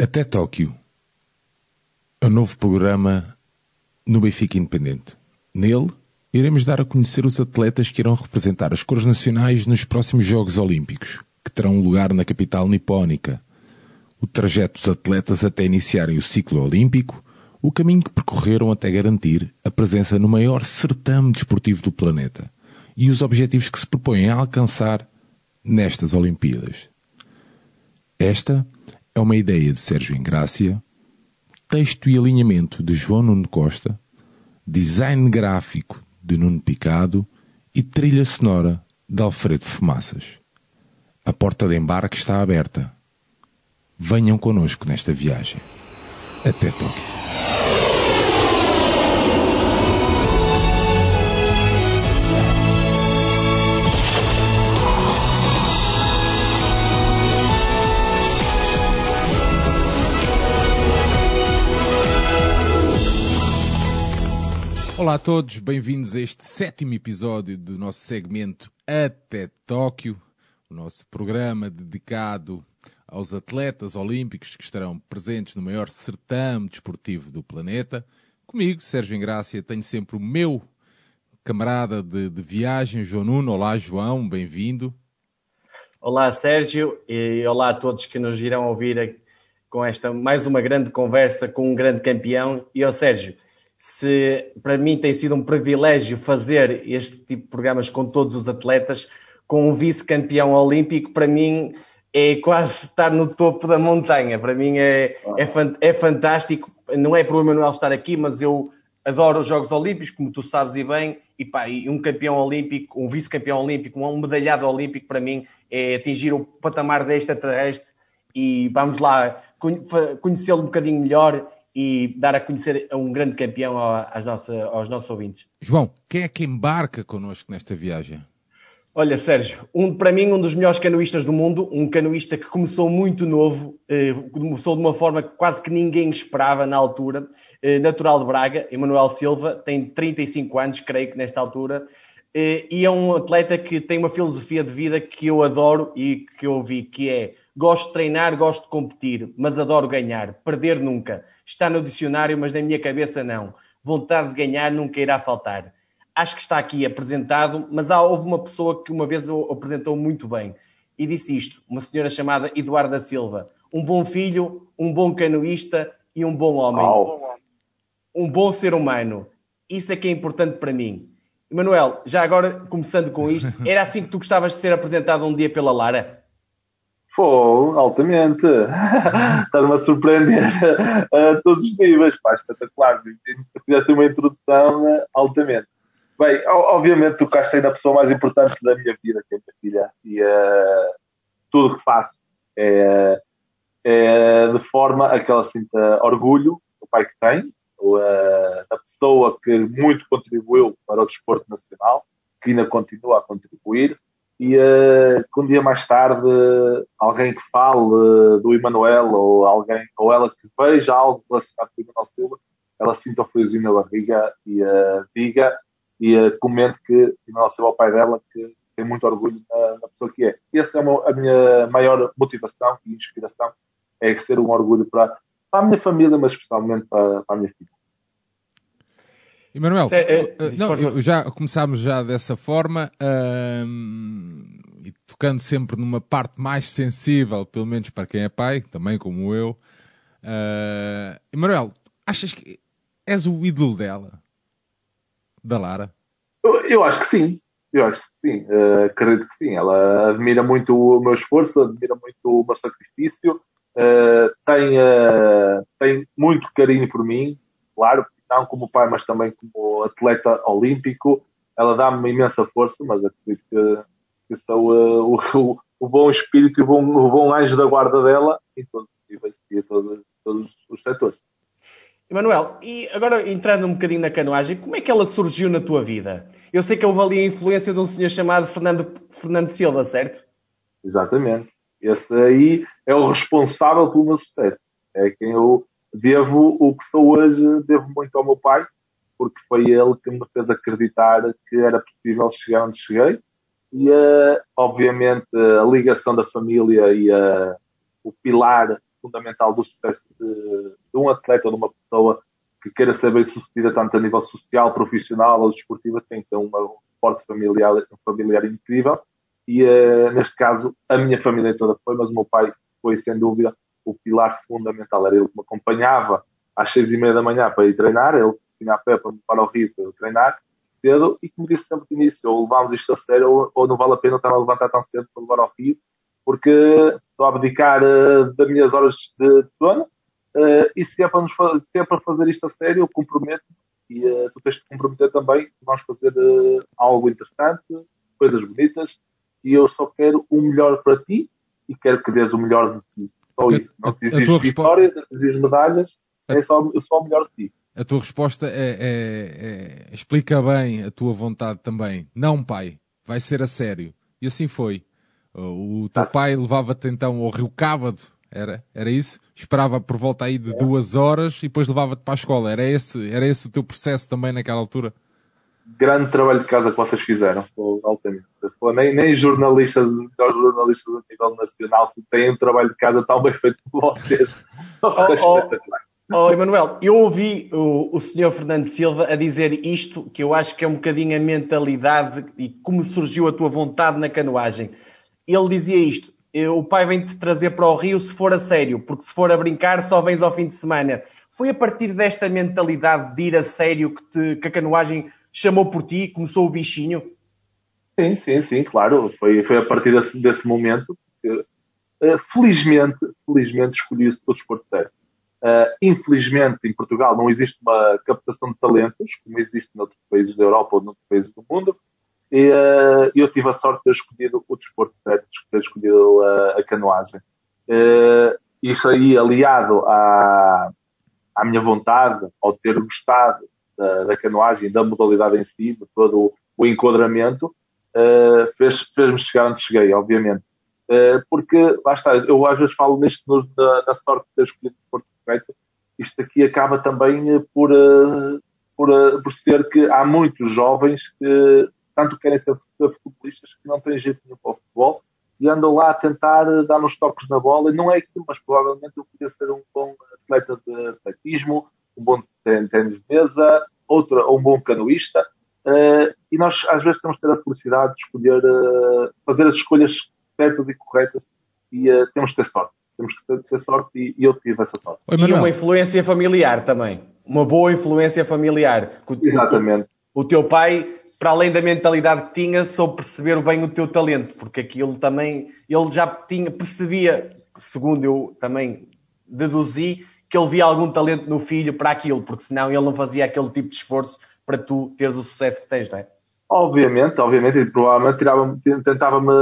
Até Tóquio. É um novo programa no Benfica Independente. Nele, iremos dar a conhecer os atletas que irão representar as cores nacionais nos próximos Jogos Olímpicos, que terão lugar na capital nipónica. O trajeto dos atletas até iniciarem o ciclo olímpico, o caminho que percorreram até garantir a presença no maior certame desportivo do planeta e os objetivos que se propõem a alcançar nestas Olimpíadas. Esta é uma ideia de Sérgio Ingrácia, texto e alinhamento de João Nuno Costa, design gráfico de Nuno Picado e trilha sonora de Alfredo Fumaças. A porta de embarque está aberta. Venham connosco nesta viagem. Até Tóquio. Olá a todos, bem-vindos a este sétimo episódio do nosso segmento Até Tóquio, o nosso programa dedicado aos atletas olímpicos que estarão presentes no maior certame desportivo do planeta. Comigo, Sérgio Engrácia, tenho sempre o meu camarada de, de viagem, João Nuno. Olá, João, bem-vindo. Olá, Sérgio, e olá a todos que nos irão ouvir com esta mais uma grande conversa com um grande campeão. E, ó Sérgio, se para mim tem sido um privilégio fazer este tipo de programas com todos os atletas, com um vice-campeão olímpico, para mim é quase estar no topo da montanha. Para mim é, é, é fantástico. Não é para o Emanuel estar aqui, mas eu adoro os Jogos Olímpicos, como tu sabes e bem, e, pá, um campeão olímpico, um vice-campeão olímpico, um medalhado olímpico, para mim é atingir o patamar deste extraterrestre e vamos lá conhecê-lo um bocadinho melhor e dar a conhecer um grande campeão às nossas, aos nossos ouvintes. João, quem é que embarca connosco nesta viagem? Olha, Sérgio, um, para mim, um dos melhores canoístas do mundo, um canoísta que começou muito novo, eh, começou de uma forma que quase que ninguém esperava na altura, eh, natural de Braga, Emanuel Silva, tem 35 anos, creio que nesta altura, eh, e é um atleta que tem uma filosofia de vida que eu adoro e que eu vi, que é gosto de treinar, gosto de competir, mas adoro ganhar, perder nunca está no dicionário, mas na minha cabeça não. Vontade de ganhar nunca irá faltar. Acho que está aqui apresentado, mas há, houve uma pessoa que uma vez o apresentou muito bem e disse isto, uma senhora chamada Eduarda Silva. Um bom filho, um bom canoísta e um bom homem. Oh. Um bom ser humano. Isso é que é importante para mim. Emanuel, já agora, começando com isto, era assim que tu gostavas de ser apresentado um dia pela Lara? Pô, altamente. Estás-me a surpreender a todos os níveis. Pá, espetacular. Fizeste uma introdução uh, altamente. Bem, obviamente tocaste na pessoa mais importante da minha vida, que é a minha filha. E uh, tudo que faço é, é, de forma a que ela sinta orgulho do pai que tem, ou, uh, da pessoa que muito contribuiu para o desporto nacional, que ainda continua a contribuir e uh, que um dia mais tarde alguém que fale uh, do Emanuel ou alguém ou ela que veja algo relacionado com o Emanuel Silva, ela sinta o friozinho na barriga e uh, diga e uh, comente que Emanuel Silva é o pai dela que tem muito orgulho na, na pessoa que é. Essa é uma, a minha maior motivação e inspiração, é ser um orgulho para, para a minha família, mas especialmente para, para a minha filha. Emanuel, é, é, não, já começámos já dessa forma e tocando sempre numa parte mais sensível, pelo menos para quem é pai, também como eu. Uh, Emanuel, achas que és o ídolo dela? Da Lara? Eu, eu acho que sim. Eu acho que sim. Uh, acredito que sim. Ela admira muito o meu esforço, admira muito o meu sacrifício, uh, tem, tem muito carinho por mim, claro, não como pai, mas também como atleta olímpico. Ela dá-me uma imensa força, mas acredito que, que sou uh, o, o, bom espírito e o bom, o bom anjo da guarda dela em todos os níveis e em todos, todos os setores. Emanuel, e agora entrando um bocadinho na canoagem, como é que ela surgiu na tua vida? Eu sei que houve ali a influência de um senhor chamado Fernando, Fernando Silva, certo? Exatamente. Esse aí é o responsável pelo meu sucesso. É quem eu devo o que sou hoje, devo muito ao meu pai, porque foi ele que me fez acreditar que era possível chegar onde cheguei. E, uh, obviamente, a ligação da família e uh, o pilar fundamental do sucesso de, de um atleta ou de uma pessoa que queira ser bem sucedida tanto a nível social, profissional ou desportivo, tem que ter uma, um forte familiar, um familiar incrível. E uh, neste caso, a minha família toda foi, mas o meu pai foi sem dúvida o pilar fundamental. Era ele que me acompanhava às seis e meia da manhã para ir treinar, ele tinha a pé para me para o Rio para treinar cedo e que me disse sempre de início, ou levamos isto a sério ou, ou não vale a pena estar a levantar tão cedo para levar ao Rio, porque estou a abdicar uh, das minhas horas de, de sono uh, e se é, para nos, se é para fazer isto a sério, eu comprometo e uh, tu tens de comprometer também vamos fazer algo interessante, coisas bonitas e eu só quero o melhor para ti e quero que dês o melhor de ti. Só isso. Não te vitórias, não te medalhas, é só, só o melhor de ti. A tua resposta é, é, é, explica bem a tua vontade também. Não, pai, vai ser a sério. E assim foi. O teu pai levava-te então ao Rio Cávado, era, era isso? Esperava por volta aí de duas horas e depois levava-te para a escola. Era esse, era esse o teu processo também naquela altura? Grande trabalho de casa que vocês fizeram, altamente. Nem, nem jornalistas, melhores jornalistas a nível nacional têm um trabalho de casa tão bem feito como vocês. Oh, oh, Oh, Emanuel, eu ouvi o, o senhor Fernando Silva a dizer isto, que eu acho que é um bocadinho a mentalidade e como surgiu a tua vontade na canoagem. Ele dizia isto: o pai vem-te trazer para o Rio se for a sério, porque se for a brincar só vens ao fim de semana. Foi a partir desta mentalidade de ir a sério que, te, que a canoagem chamou por ti, começou o bichinho? Sim, sim, sim, claro. Foi, foi a partir desse, desse momento que, uh, felizmente, felizmente escolhi o desporto sério. Uh, infelizmente, em Portugal não existe uma captação de talentos, como existe em outros países da Europa ou em outros países do mundo. E uh, eu tive a sorte de ter escolhido o desporto de de ter escolhido uh, a canoagem. isso aí, aliado à, à minha vontade, ao ter gostado da, da canoagem, da modalidade em si, de todo o, o enquadramento, fez, fez-me chegar onde cheguei, obviamente. porque, lá está, eu às vezes falo nisto da, da sorte de ter escolhido o desporto correto, isto aqui acaba também eh, por, eh, por, eh, por ser que há muitos jovens que tanto querem ser futebolistas que não têm jeito nenhum para o futebol e andam lá a tentar dar uns toques na bola e não é aquilo, mas provavelmente eu podia ser um bom atleta de atletismo, um bom ténis de mesa, outro, um bom canoista. Uh, e nós às vezes temos que ter a felicidade de escolher, uh, fazer as escolhas certas e corretas e uh, temos que ter sorte temos que ter sorte e, eu tive essa sorte. Oi, e uma influência familiar também. Uma boa influência familiar. Exatamente. O, o, teu pai, para além da mentalidade que tinha, soube perceber bem o teu talento, porque aquilo também, ele já tinha, percebia, segundo eu também deduzi, que ele via algum talento no filho para aquilo, porque senão ele não fazia aquele tipo de esforço para tu teres o sucesso que tens, não é? Obviamente, obviamente, e provavelmente tentava-me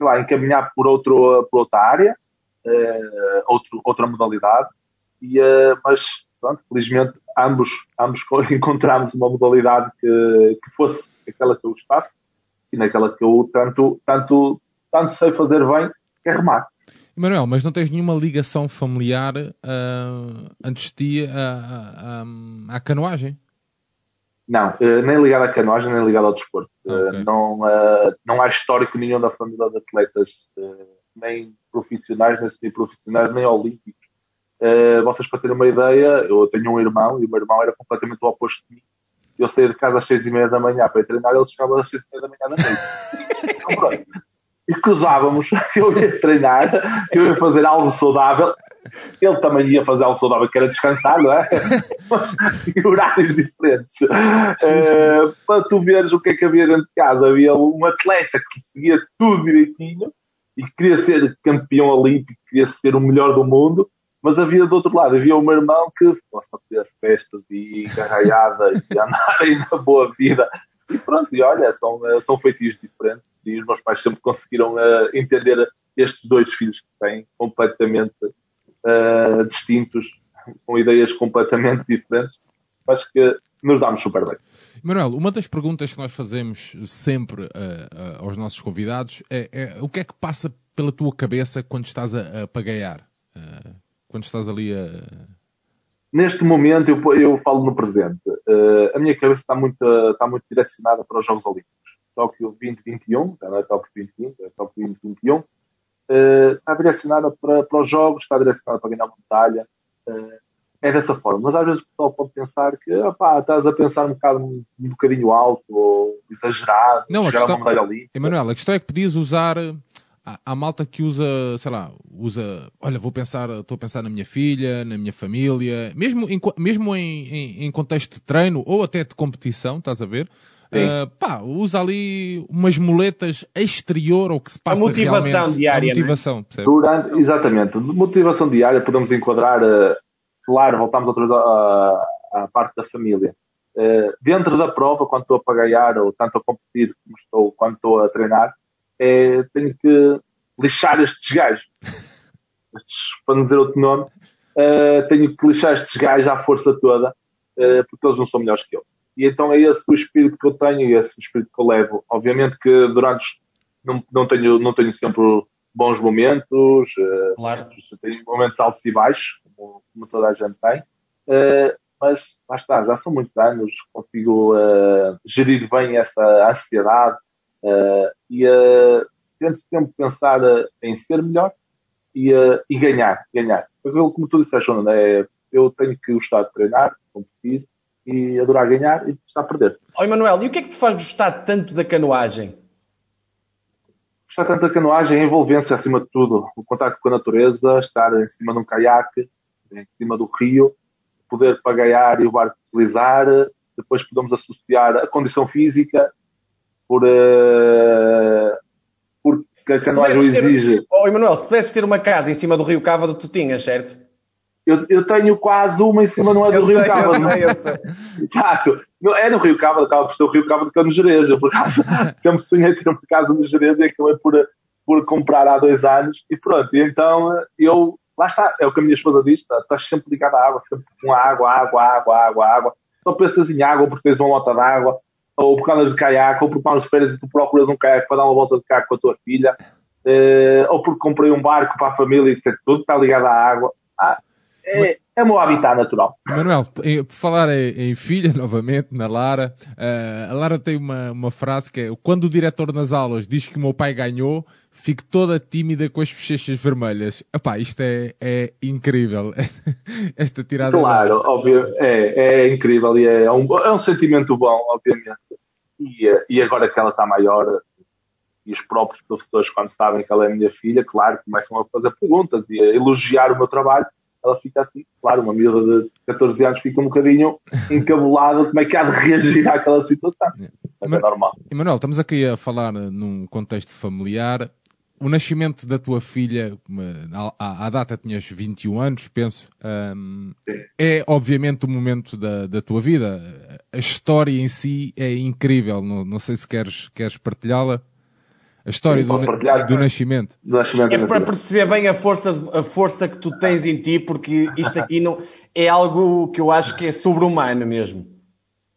lá, encaminhar por, outro, por outra área, uh, outro, outra modalidade, e, uh, mas pronto, felizmente ambos, ambos encontramos uma modalidade que, que fosse aquela que eu gostasse e naquela que eu tanto, tanto, tanto sei fazer bem, que é remar. Emanuel, mas não tens nenhuma ligação familiar uh, antes de ti à canoagem? Não, uh, nem ligado à canoagem, nem ligado ao desporto. Eh, okay. Uh, não, uh, não há histórico nenhum da família de atletas, nem profissionais, nem semi-profissionais, nem olímpicos. vocês, para terem uma ideia, eu tenho um irmão e o meu irmão era completamente o oposto de mim. Eu saía de casa às seis e meia da manhã para ir treinar, ele chegava às seis e meia da manhã da noite. então, e cruzávamos, eu ia treinar, eu ia fazer algo saudável, ele também ia fazer algo saudável, que era descansar, não é? Mas em horários diferentes. Uh, para tu veres o que é que havia dentro de casa, havia um atleta que seguia tudo direitinho e queria ser campeão olímpico, queria ser o melhor do mundo, mas havia do outro lado, havia o meu irmão que possa ter festas e garraiada e andarem na boa vida. E pronto, e olha, são, são feitiços diferentes e os meus pais sempre conseguiram uh, entender estes dois filhos que têm completamente uh, distintos, com ideias completamente diferentes, mas que nos damos super bem. Manuel, uma das perguntas que nós fazemos sempre uh, uh, aos nossos convidados é, é, o que é que passa pela tua cabeça quando estás a, a pagaiar? Uh, quando estás ali a. Neste momento, eu, eu falo no presente. a minha cabeça está muito, está muito direcionada para os Jogos Olímpicos. Tóquio 2021, já não é Tóquio 2020, é Tóquio 2021. uh, está direcionada para, para os jogos, está direcionada para ganhar uma medalha. Uh, é dessa forma. Mas às vezes o pessoal pode pensar que opá, estás a pensar um bocado um, um bocadinho alto ou exagerado, não, a questão, Emanuel, a questão é que podias usar há, malta que usa, sei lá, usa, olha, vou pensar, estou a pensar na minha filha, na minha família, mesmo em, mesmo em, em, em contexto de treino ou até de competição, estás a ver? Uh, pá, usa ali umas muletas exterior ao que se passa a motivação realmente. diária. A né? motivação, né? Durante, exatamente. Motivação diária podemos enquadrar, uh, claro, voltamos outra vez à, à parte da família. Uh, dentro da prova, quando estou a pagaiar ou tanto a competir como estou, quando estou a treinar, é, tenho que lixar estes gajos. Estes, para não dizer outro nome, uh, tenho que lixar estes gajos à força toda, uh, porque eles não são melhores que eu. E então é esse o espírito que eu tenho e esse o espírito que eu levo. Obviamente que durante não, não tenho não tenho sempre bons momentos, uh, claro. tenho momentos altos e baixos, como, como toda a gente tem, uh, mas lá está, já são muitos anos, consigo uh, gerir bem essa ansiedade, Uh, e uh, tento sempre pensar uh, em ser melhor e, uh, e ganhar, ganhar. Porque, como tu disseste, Jonas, é, eu tenho que gostar de treinar, competir e adorar ganhar e gostar de perder. Oi, Manuel, e o que é que te faz gostar tanto da canoagem? Gostar tanto da canoagem é a envolvência acima de tudo, o contato com a natureza, estar em cima de um caiaque, em cima do rio, poder pagaiar e o barco deslizar, depois podemos associar a condição física por, uh, porque a canoagem o exige. Ter... Oh, Emanuel, se pudesses ter uma casa em cima do Rio Cávado, tu tinhas, certo? Eu, eu tenho quase uma em cima, não é do eu Rio sei, Cávado. Exato. É no Rio Cávado, acaba por ser o Rio Cávado que é no Jerez. Eu, por acaso, sempre sonhei ter uma casa no Jerez e acabei por, por comprar há dois anos. E pronto, e então eu, lá está, é o que a minha esposa diz, tá, estás sempre ligado à água, sempre com água, água, água, água, água. Só pensas em água porque tens uma lota de água ou por causa de caiaque, ou porque vamos de férias e tu procuras um caiaque para dar uma volta de caiaque com a tua filha, uh, ou porque comprei um barco para a família e tudo está ligado à água. Ah, é, é o meu habitat natural. Manuel, por falar em, filha, novamente, na Lara, uh, a Lara tem uma, uma frase que é: quando o diretor nas aulas diz que o meu pai ganhou, fico toda tímida com as bochechas vermelhas. Epá, isto é, é incrível. Esta tirada. Claro, óbvio, é, é incrível e é um, é um sentimento bom, obviamente. E, e agora que ela está maior, e os próprios professores, quando sabem que ela é minha filha, claro, começam a fazer perguntas e a elogiar o meu trabalho. Ela fica assim, claro, uma miúda de 14 anos fica um bocadinho encabulada como é que há de reagir àquela situação. Mas é normal. Emanuel, estamos aqui a falar num contexto familiar o nascimento da tua filha, à, à data tinhas 21 anos, penso, é obviamente o momento da, da tua vida. A história em si é incrível, não, não sei se queres, queres partilhá-la. A história do, do, nascimento. do, nascimento. É para perceber bem a força, a força que tu tens em ti, porque isto aqui não, é algo que eu acho que é sobre-humano mesmo.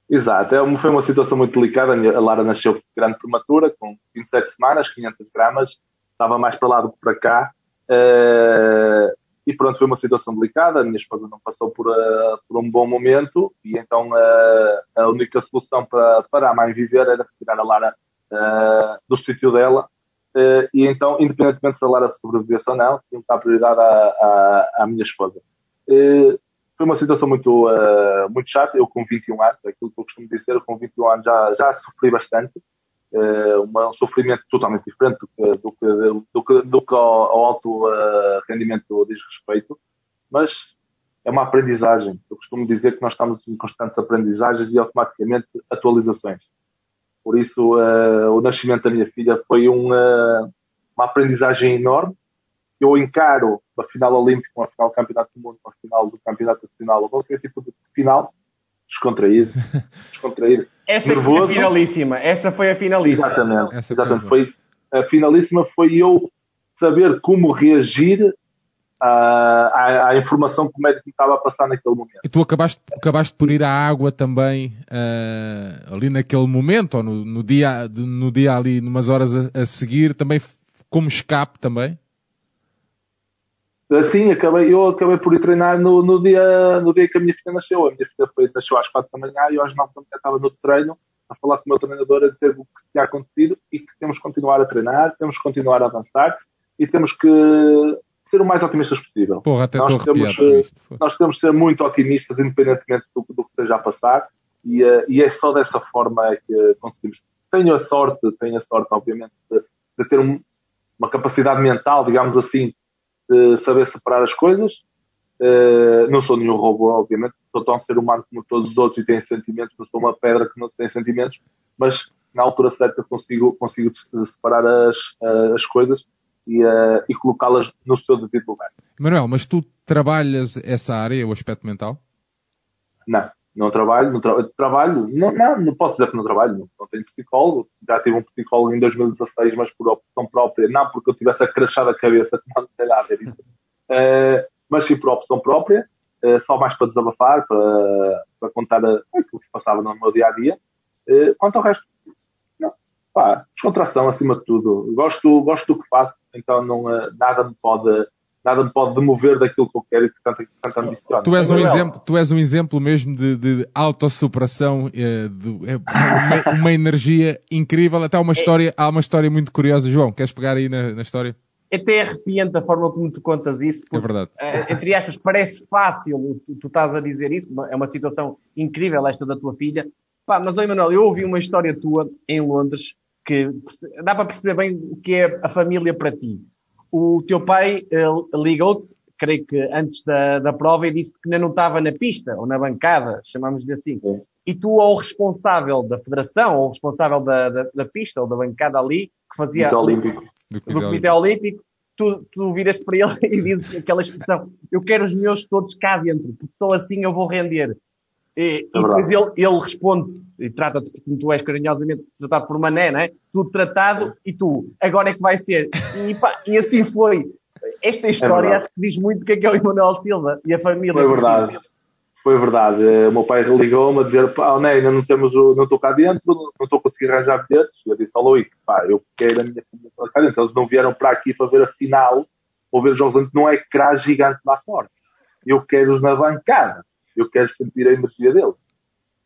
Exato, é foi uma situação muito delicada. A Lara nasceu grande prematura, com 27 semanas, 500 gramas, estava mais para lá do que para cá. Uh, e pronto, foi uma situação delicada. A minha esposa não passou por, uh, por um bom momento e então uh, a única solução para, para a mãe viver era retirar a Lara do sítio dela. e então, independentemente se a Lara sobrevivesse ou não, tinha que dar prioridade à, à, à minha esposa. foi uma situação muito, muito chata. Eu, com 21 anos, aquilo que eu costumo dizer, com 21 anos já, já sofri bastante. Uh, um sofrimento totalmente diferente do que, do que, do que, do que ao, ao alto uh, rendimento diz respeito, mas é uma aprendizagem. Eu costumo dizer que nós estamos em constantes aprendizagens e automaticamente atualizações. Por isso, uh, o nascimento da minha filha foi uma aprendizagem enorme. Eu encaro a final olímpica, uma final do campeonato do mundo, uma final do campeonato nacional, ou qualquer tipo de final, descontraído, descontraído. Essa foi a finalíssima, essa foi a finalíssima. Exatamente, essa exatamente. Foi, a finalíssima foi eu saber como reagir à, à, informação que o médico me estava a passar naquele momento. E tu acabaste, acabaste por ir à água também uh, ali naquele momento, ou no, no, dia, no dia ali, numas horas a, a seguir, também como escape também? Assim, acabei, eu acabei por ir treinar no, no, dia, no dia que a minha filha nasceu. A minha filha foi, nasceu às quatro da manhã e às nove da manhã estava no treino a falar com o meu treinador a dizer o que tinha acontecido e que temos que continuar a treinar, temos que continuar a avançar. e temos que ser o mais otimistas possível. Porra, até nós, temos, nós temos de ser muito otimistas, independentemente do, do que esteja a passar, e, uh, e, é só dessa forma que conseguimos. Tenho a sorte, tenho a sorte, obviamente, de, de ter um, uma capacidade mental, digamos assim, de saber separar as coisas. Uh, não sou nenhum robô, obviamente, sou tão ser humano como todos os outros e tenho sentimentos, não sou uma pedra que não tem sentimentos, mas na altura certa consigo, consigo separar as, as coisas e, uh, e colocá-las no seu devido lugar. Manuel, mas tu trabalhas essa área, o aspecto mental? Não, não trabalho, não tra trabalho, não, não, não posso dizer que não trabalho, não, não tenho psicólogo, já tive um psicólogo em 2016, mas por opção própria, não porque eu tivesse a crachar a cabeça, que não tem nada a ver isso, uh, mas sim por opção própria, uh, só mais para desabafar, para, para contar o que se passava no meu dia a dia. Quanto ao resto, pá, descontração acima de tudo. Gosto, gosto do que faço, então não, eh, nada me pode nada me pode demover daquilo que eu quero e que tanto, tanto ambiciono. Tu és um exemplo, tu és um exemplo mesmo de, de autossuperação, eh, de, é uma, uma, energia incrível, até uma história, há uma história muito curiosa. João, queres pegar aí na, na história? Até arrepiante a forma como tu contas isso. Porque, é verdade. Uh, entre estas, parece fácil tu, tu estás a dizer isso, é uma situação incrível esta da tua filha. Pá, mas, oi, Manuel, eu ouvi uma história tua em Londres que dá para perceber bem o que é a família para ti. O teu pai uh, ligou-te, creio que antes da, da prova, e disse que ainda não estava na pista ou na bancada, chamamos-lhe assim. Sim. E tu, ao responsável da federação, ou responsável da, da, da, pista ou da bancada ali, que fazia. Do, Olímpico. do, do Comitê Olímpico, tu, tu viras para ele e dizes aquela expressão: Eu quero os meus todos cá dentro, porque só assim eu vou render. E, é e depois ele, ele responde e trata-te como tu és carinhosamente tratado por Mané, não é? Tudo tratado e tu, agora é que vai ser. E, pá, e assim foi. Esta história é acho que diz muito o que é que é o Emanuel Silva e a família. Foi verdade. Foi verdade. O meu pai ligou-me a dizer, pá, oh, ainda não temos o, não estou cá dentro, não estou a conseguir arranjar bilhetes. Eu disse ao Luís, pá, eu quero a minha família cá dentro. Eles não vieram para aqui para ver a final ou ver os jogos não é crás gigante lá fora. Eu quero-os na bancada eu quero sentir a energia dele.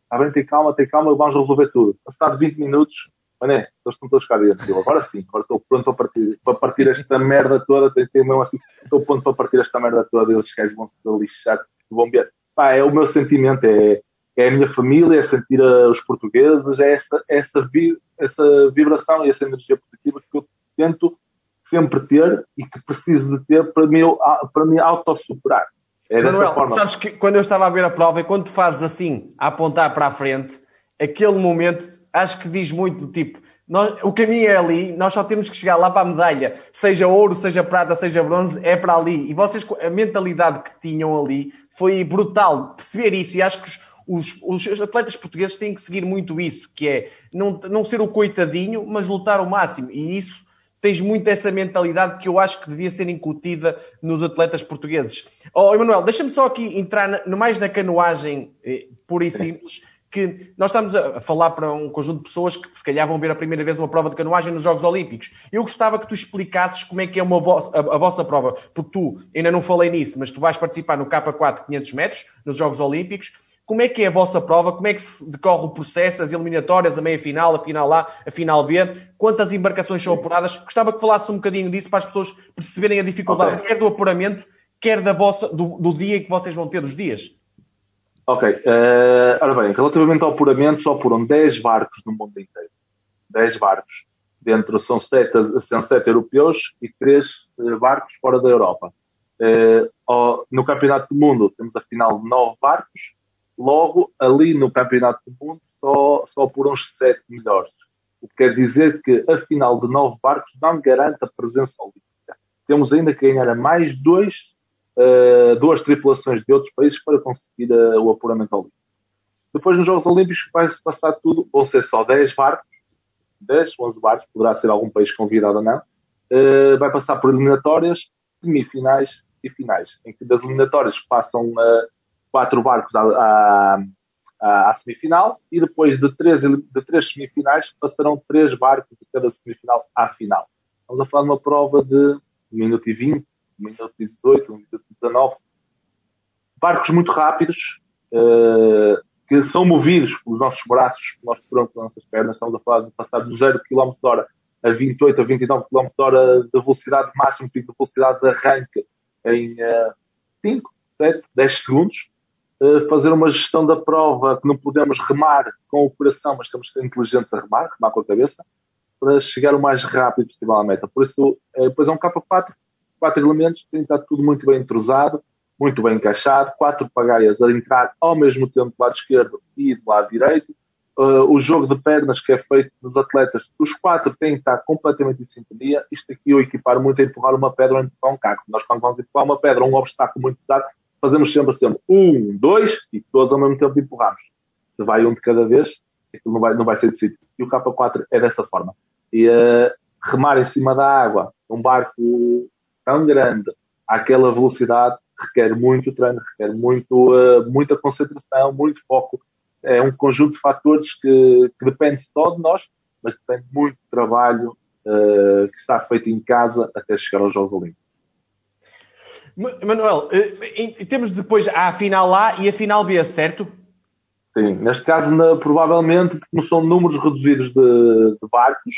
Está bem, tem calma, tem calma, vamos resolver tudo. Passado 20 minutos, mané, eles estão todos cá dentro. Eu, agora sim, agora estou pronto para partir, para partir esta merda toda, ter mesmo assim, estou pronto para partir esta merda toda, eles gajos vão se lixar, vão ver. Pá, é o meu sentimento, é, é a minha família, é sentir a, os portugueses, é essa, essa, vi, essa vibração e essa energia positiva que eu tento sempre ter e que preciso de ter para me, para me autossuperar. É dessa Manuel, forma. sabes que quando eu estava a ver a prova e quando tu fazes assim, a apontar para a frente, aquele momento, acho que diz muito do tipo, nós, o caminho é ali, nós só temos que chegar lá para a medalha, seja ouro, seja prata, seja bronze, é para ali. E vocês, a mentalidade que tinham ali foi brutal perceber isso. E acho que os, os, os atletas portugueses têm que seguir muito isso, que é não, não ser o coitadinho, mas lutar o máximo. E isso tens muito essa mentalidade que eu acho que devia ser incutida nos atletas portugueses. Oh, Emanuel, deixa-me só aqui entrar no, mais na canoagem eh, pura e simples, que nós estamos a falar para um conjunto de pessoas que se calhar vão ver a primeira vez uma prova de canoagem nos Jogos Olímpicos. Eu gostava que tu explicasses como é que é uma vo a, a, vossa prova, porque tu, ainda não falei nisso, mas tu vais participar no K4 500 metros, nos Jogos Olímpicos, como é que é a vossa prova? Como é que se decorre o processo, as eliminatórias, a meia-final, a final A, a final B? Quantas embarcações são apuradas? Gostava que falasse um bocadinho disso para as pessoas perceberem a dificuldade, okay. quer do apuramento, quer da vossa, do, do, dia que vocês vão ter os dias. Ok. Uh, ora bem, relativamente ao apuramento, só apuram 10 barcos no mundo inteiro. 10 barcos. Dentro são 7, são 7 europeus e 3 eh, barcos fora da Europa. Uh, no Campeonato do Mundo temos a final de 9 barcos Logo, ali no Campeonato do Mundo, só, só por uns sete melhores. O que quer dizer que a final de nove barcos não garante a presença olímpica. Temos ainda que ganhar a mais dois, uh, duas tripulações de outros países para conseguir uh, o apuramento olímpico. Depois, nos Jogos Olímpicos, vai-se passar tudo, vão ser só 10 barcos, 10, 11 barcos, poderá ser algum país convidado ou não, uh, vai passar por eliminatórias, semifinais e finais, em que das eliminatórias passam uh, quatro barcos à, à, à, semifinal e depois de três, de três semifinais passarão três barcos de cada semifinal à final. Estamos a falar de uma prova de 1 minuto e 20, 1 minuto e 18, 1 minuto e 19. Barcos muito rápidos, uh, que são movidos pelos nossos braços, nós por pelas nossas pernas. Estamos a falar de passar de 0 km hora a 28 a 29 km hora de velocidade máxima, de velocidade de arranque em uh, 5, 7, 10 segundos. Uh, fazer uma gestão da prova que não podemos remar com o coração, mas temos que ser inteligentes a remar, remar com a cabeça, para chegar o mais rápido possível à meta. Por isso, depois é um K4, quatro elementos, tem que estar tudo muito bem entrosado, muito bem encaixado, quatro pagaias a entrar ao mesmo tempo do lado esquerdo e do lado direito, uh, o jogo de pernas que é feito dos atletas, os quatro têm que estar completamente em sintonia. Isto aqui eu equipar muito a empurrar uma pedra ou empurrar um carro. Nós quando vamos empurrar uma pedra ou um obstáculo muito pesado, fazemos sempre sempre um, dois e todos ao mesmo tempo empurramos. Se vai um de cada vez, aquilo não vai, não vai ser decidido. E o K4 é dessa forma. E uh, remar em cima da água, um barco tão grande, àquela velocidade, requer muito treino, requer muito, uh, muita concentração, muito foco é um conjunto de fatores que, que depende só de nós, mas depende muito do trabalho uh, que está feito em casa até chegar aos Jogos Olímpicos. Manuel, uh, temos depois a final A e a final B, certo? Sim, neste caso, na, provavelmente, como são números reduzidos de, de barcos,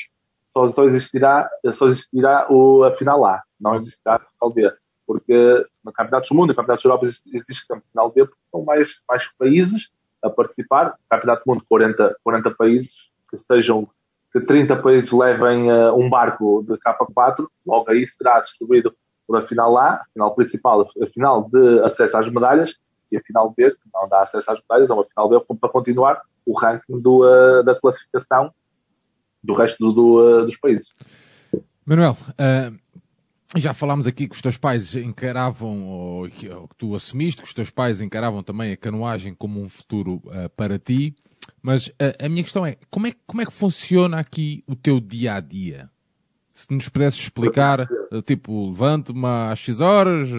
só, só, existirá, só existirá o, a final A, não existirá a final B. Porque no Campeonato do Mundo no Campeonato da Europa existe, sempre final B, porque são mais, mais países a participar. Campeonato do Mundo, 40, 40 países, que sejam, que 30 países levem uh, um barco de K4, logo aí será distribuído por a final A, a final principal, a final de acesso às medalhas, e a final B, que não dá acesso às medalhas, é uma final B para continuar o ranking do, uh, da classificação do resto do, do, uh, dos países. Manuel, já falámos aqui que os teus pais encaravam, ou que, ou que, tu assumiste, que os teus pais encaravam também a canoagem como um futuro uh, para ti, mas uh, a minha questão é, como é, como é que funciona aqui o teu dia a dia? Se nos pudesses explicar, uh, tipo, levante-me às X horas.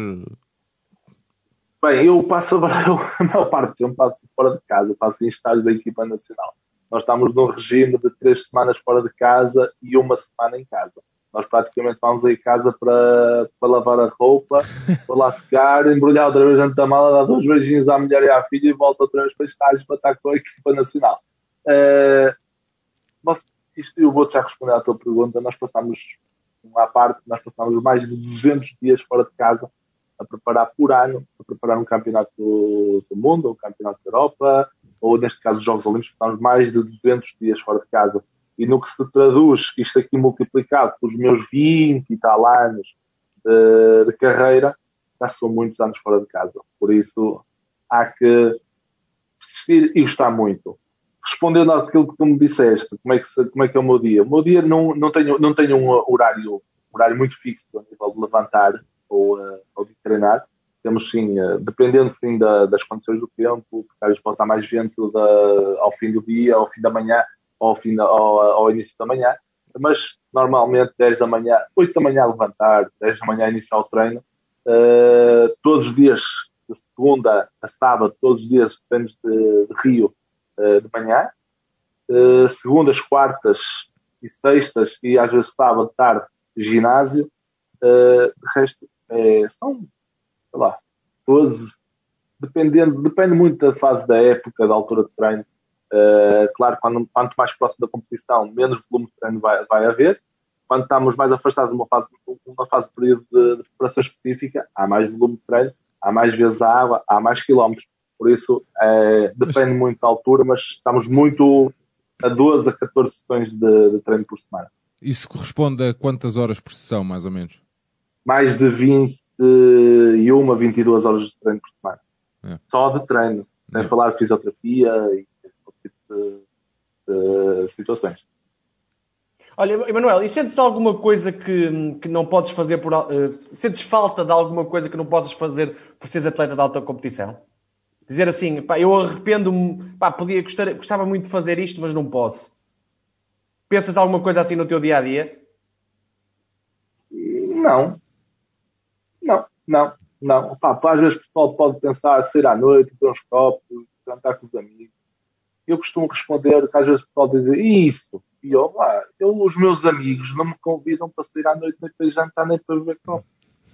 Bem, eu passo a maior parte do tempo passo fora de casa, passo em estágio da equipa nacional. Nós estamos num regime de três semanas fora de casa e uma semana em casa nós praticamente vamos aí casa para, para lavar a roupa, para lá secar, embrulhar outra vez dentro da mala, dar dois beijinhos à mulher e à filha e volta outra vez para estágio para estar com a equipa nacional. Uh, isto eu vou-te já responder à tua pergunta. Nós passamos, à parte, nós passamos mais de 200 dias fora de casa a preparar por ano, a preparar um campeonato do, do mundo, ou um campeonato da Europa, ou neste caso os Jogos Olímpicos, passamos mais de 200 dias fora de casa e no que se traduz isto aqui multiplicado pelos meus 20 e tal anos de, de carreira, já são muitos anos fora de casa. Por isso, há que persistir e gostar muito. Respondendo àquilo que tu me disseste, como é que, como é, que é o meu dia? O meu dia não, não, tenho, não tenho um horário, horário muito fixo a nível de levantar ou, uh, ou de treinar. Temos sim, uh, dependendo sim da, das condições do tempo, porque às vezes pode estar mais vento da, ao fim do dia, ao fim da manhã, ao, fim, ao, ao início da manhã, mas normalmente 10 da manhã, 8 da manhã levantar, 10 da manhã iniciar o treino, uh, todos os dias, de segunda a sábado, todos os dias treinos de, de Rio uh, de manhã, uh, segundas, quartas e sextas e às vezes sábado, tarde, ginásio, uh, de resto é, são, sei lá, 12, dependendo, depende muito da fase da época, da altura de treino, Uh, claro, quando, quanto mais próximo da competição, menos volume de treino vai, vai haver. Quando estamos mais afastados de uma fase, uma fase de período de, de preparação específica, há mais volume de treino, há mais vezes a água, há mais quilómetros. Por isso, é, depende mas... muito da altura, mas estamos muito a 12 a 14 sessões de, de treino por semana. Isso corresponde a quantas horas por sessão, mais ou menos? Mais de 21 a 22 horas de treino por semana. É. Só de treino. Sem é. falar de fisioterapia e de, de situações. Olha, Emanuel, e sentes alguma coisa que, que não podes fazer por. Uh, sentes falta de alguma coisa que não possas fazer por seres atleta de alta competição? Dizer assim, pá, eu arrependo-me, pá, podia, gostar, gostava muito de fazer isto, mas não posso. Pensas alguma coisa assim no teu dia a dia? Não. Não, não, não. Pá, às vezes o pessoal pode pensar sair à noite, ter uns copos, jantar com os amigos eu costumo responder que às vezes o pessoal diz isso. E eu, lá, eu, os meus amigos não me convidam para sair à noite, nem para jantar, nem para beber copo.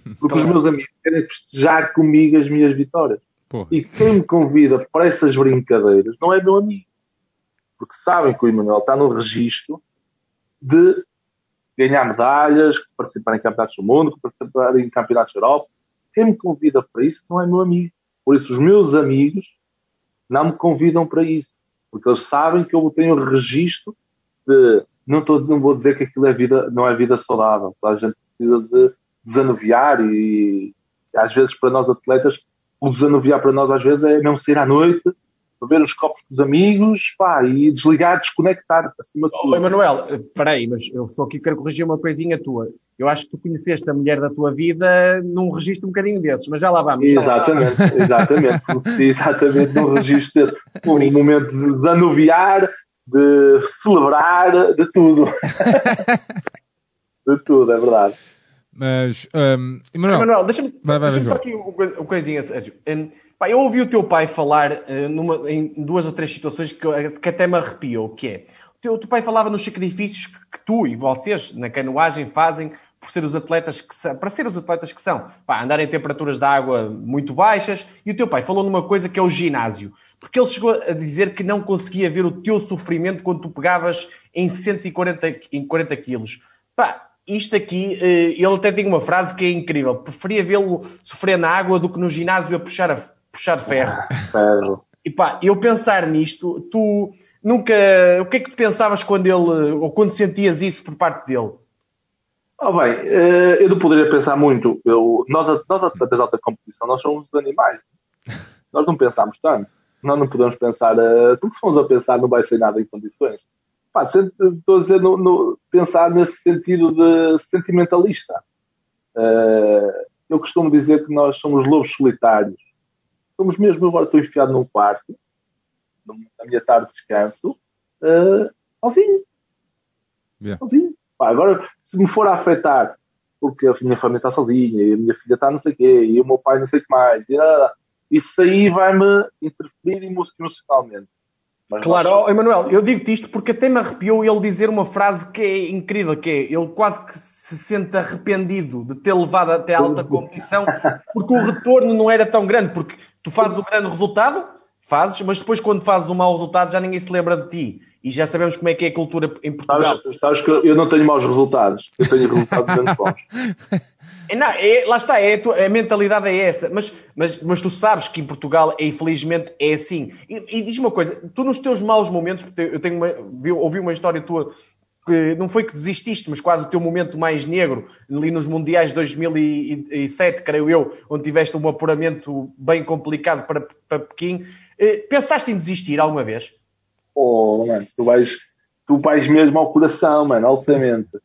Porque os meus amigos querem festejar comigo as minhas vitórias. Porra. E quem me convida para essas brincadeiras não é meu amigo. Porque sabem que o Emanuel está no registro de ganhar medalhas, participar em campeonatos do mundo, participar em campeonatos da Europa. Quem me convida para isso não é meu amigo. Por isso, os meus amigos não me convidam para isso. Porque eles sabem que eu tenho registro de. Não, tô, não vou dizer que aquilo é vida, não é vida saudável. A gente precisa de desanuviar e, às vezes, para nós atletas, o desanuviar para nós, às vezes, é não sair à noite, beber os copos com os amigos pá, e desligar, desconectar acima de tudo. Oi, Manuel, espera aí, mas eu só aqui quero corrigir uma coisinha tua. Eu acho que tu conheceste a mulher da tua vida num registro um bocadinho desses, mas já lá vamos. Exatamente, exatamente. exatamente num registro desse. Um momento de desanuviar, de celebrar, de tudo. de tudo, é verdade. Mas, um, Emanuel, Emanuel deixa-me deixa só aqui uma coisinha, Sérgio. Pá, eu ouvi o teu pai falar uh, numa, em duas ou três situações que, que até me arrepiou, que é, o teu, o teu pai falava nos sacrifícios que, que, tu e vocês na canoagem fazem por ser os atletas que são, para ser os atletas que são, pá, andar em temperaturas de água muito baixas, e o teu pai falou numa coisa que é o ginásio, porque ele chegou a dizer que não conseguia ver o teu sofrimento quando tu pegavas em 140 em 40 quilos. Pá, isto aqui, eh, ele até tem uma frase que é incrível. Preferia vê-lo sofrer na água do que no ginásio a puxar a, puxar ferro. ferro. E pá, eu pensar nisto, tu nunca. O que é que tu pensavas quando ele. ou quando sentias isso por parte dele? Oh, bem, eh, eu não poderia pensar muito. Eu, nós, nós atletas de alta competição, nós somos os animais. Nós não pensamos tanto. Nós não podemos pensar. Eh, porque se formos a pensar, não vai ser nada em condições. Pá, estou a dizer, no, no, pensar nesse sentido de sentimentalista. Uh, eu costumo dizer que nós somos lobos solitários somos mesmo, agora estou enfiado num quarto, na minha tarde de descanso, uh, sozinho. Yeah. Sozinho. Pá, agora, se me for a afetar, porque a minha família está sozinha, e a minha filha está não sei o quê, e o meu pai não sei o que mais, e, ah, isso aí vai-me interferir emocionalmente. Mas claro, nós... oh, Emanuel, eu digo-te isto porque até me arrepiou ele dizer uma frase que é incrível, que é, ele quase que se sente arrependido de ter levado até a alta competição, porque o retorno não era tão grande, porque Tu fazes o grande resultado, fazes, mas depois quando fazes um mau resultado já ninguém se lembra de ti. E já sabemos como é que é a cultura em Portugal. Sabes, sabes que eu não tenho maus resultados. Eu tenho resultados bem bons. É, não, é, lá está, é a, tua, a, mentalidade é essa. Mas, mas, mas tu sabes que em Portugal, é, infelizmente, é assim. E, e diz uma coisa, tu nos teus maus momentos, porque eu tenho uma, vi, ouvi uma história tua que não foi que desististe, mas quase o teu momento mais negro, ali nos Mundiais de 2007, creio eu, onde tiveste um apuramento bem complicado para, para Pequim. Eh, pensaste em desistir alguma vez? Oh, mano, tu vais, tu vais mesmo ao coração, mano, altamente.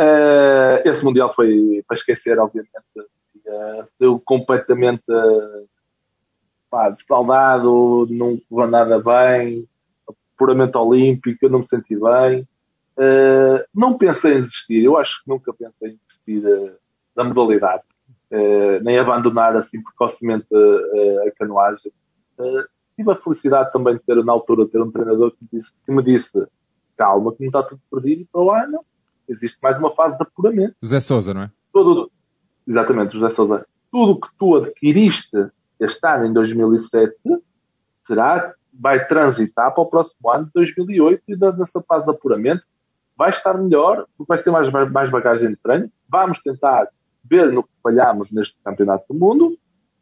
Uh, esse Mundial foi para esquecer, obviamente. Uh, eu completamente uh, não correu nada bem, apuramento olímpico, eu não me senti bem. Uh, não pensei em desistir, eu acho que nunca pensei em desistir da modalidade, nem abandonar assim precocemente a canoagem. Tive a felicidade também de ter, na altura, ter um treinador que me disse, que me disse calma, que não está tudo perdido e para lá não. Existe mais uma fase de apuramento. José Souza, não é? Tudo, exatamente, José Souza. Tudo que tu adquiriste este ano, em 2007, será, vai transitar para o próximo ano de 2008 e nessa fase de apuramento vai estar melhor, porque vai ter mais, mais bagagem de treino. Vamos tentar ver no que falhamos neste Campeonato do Mundo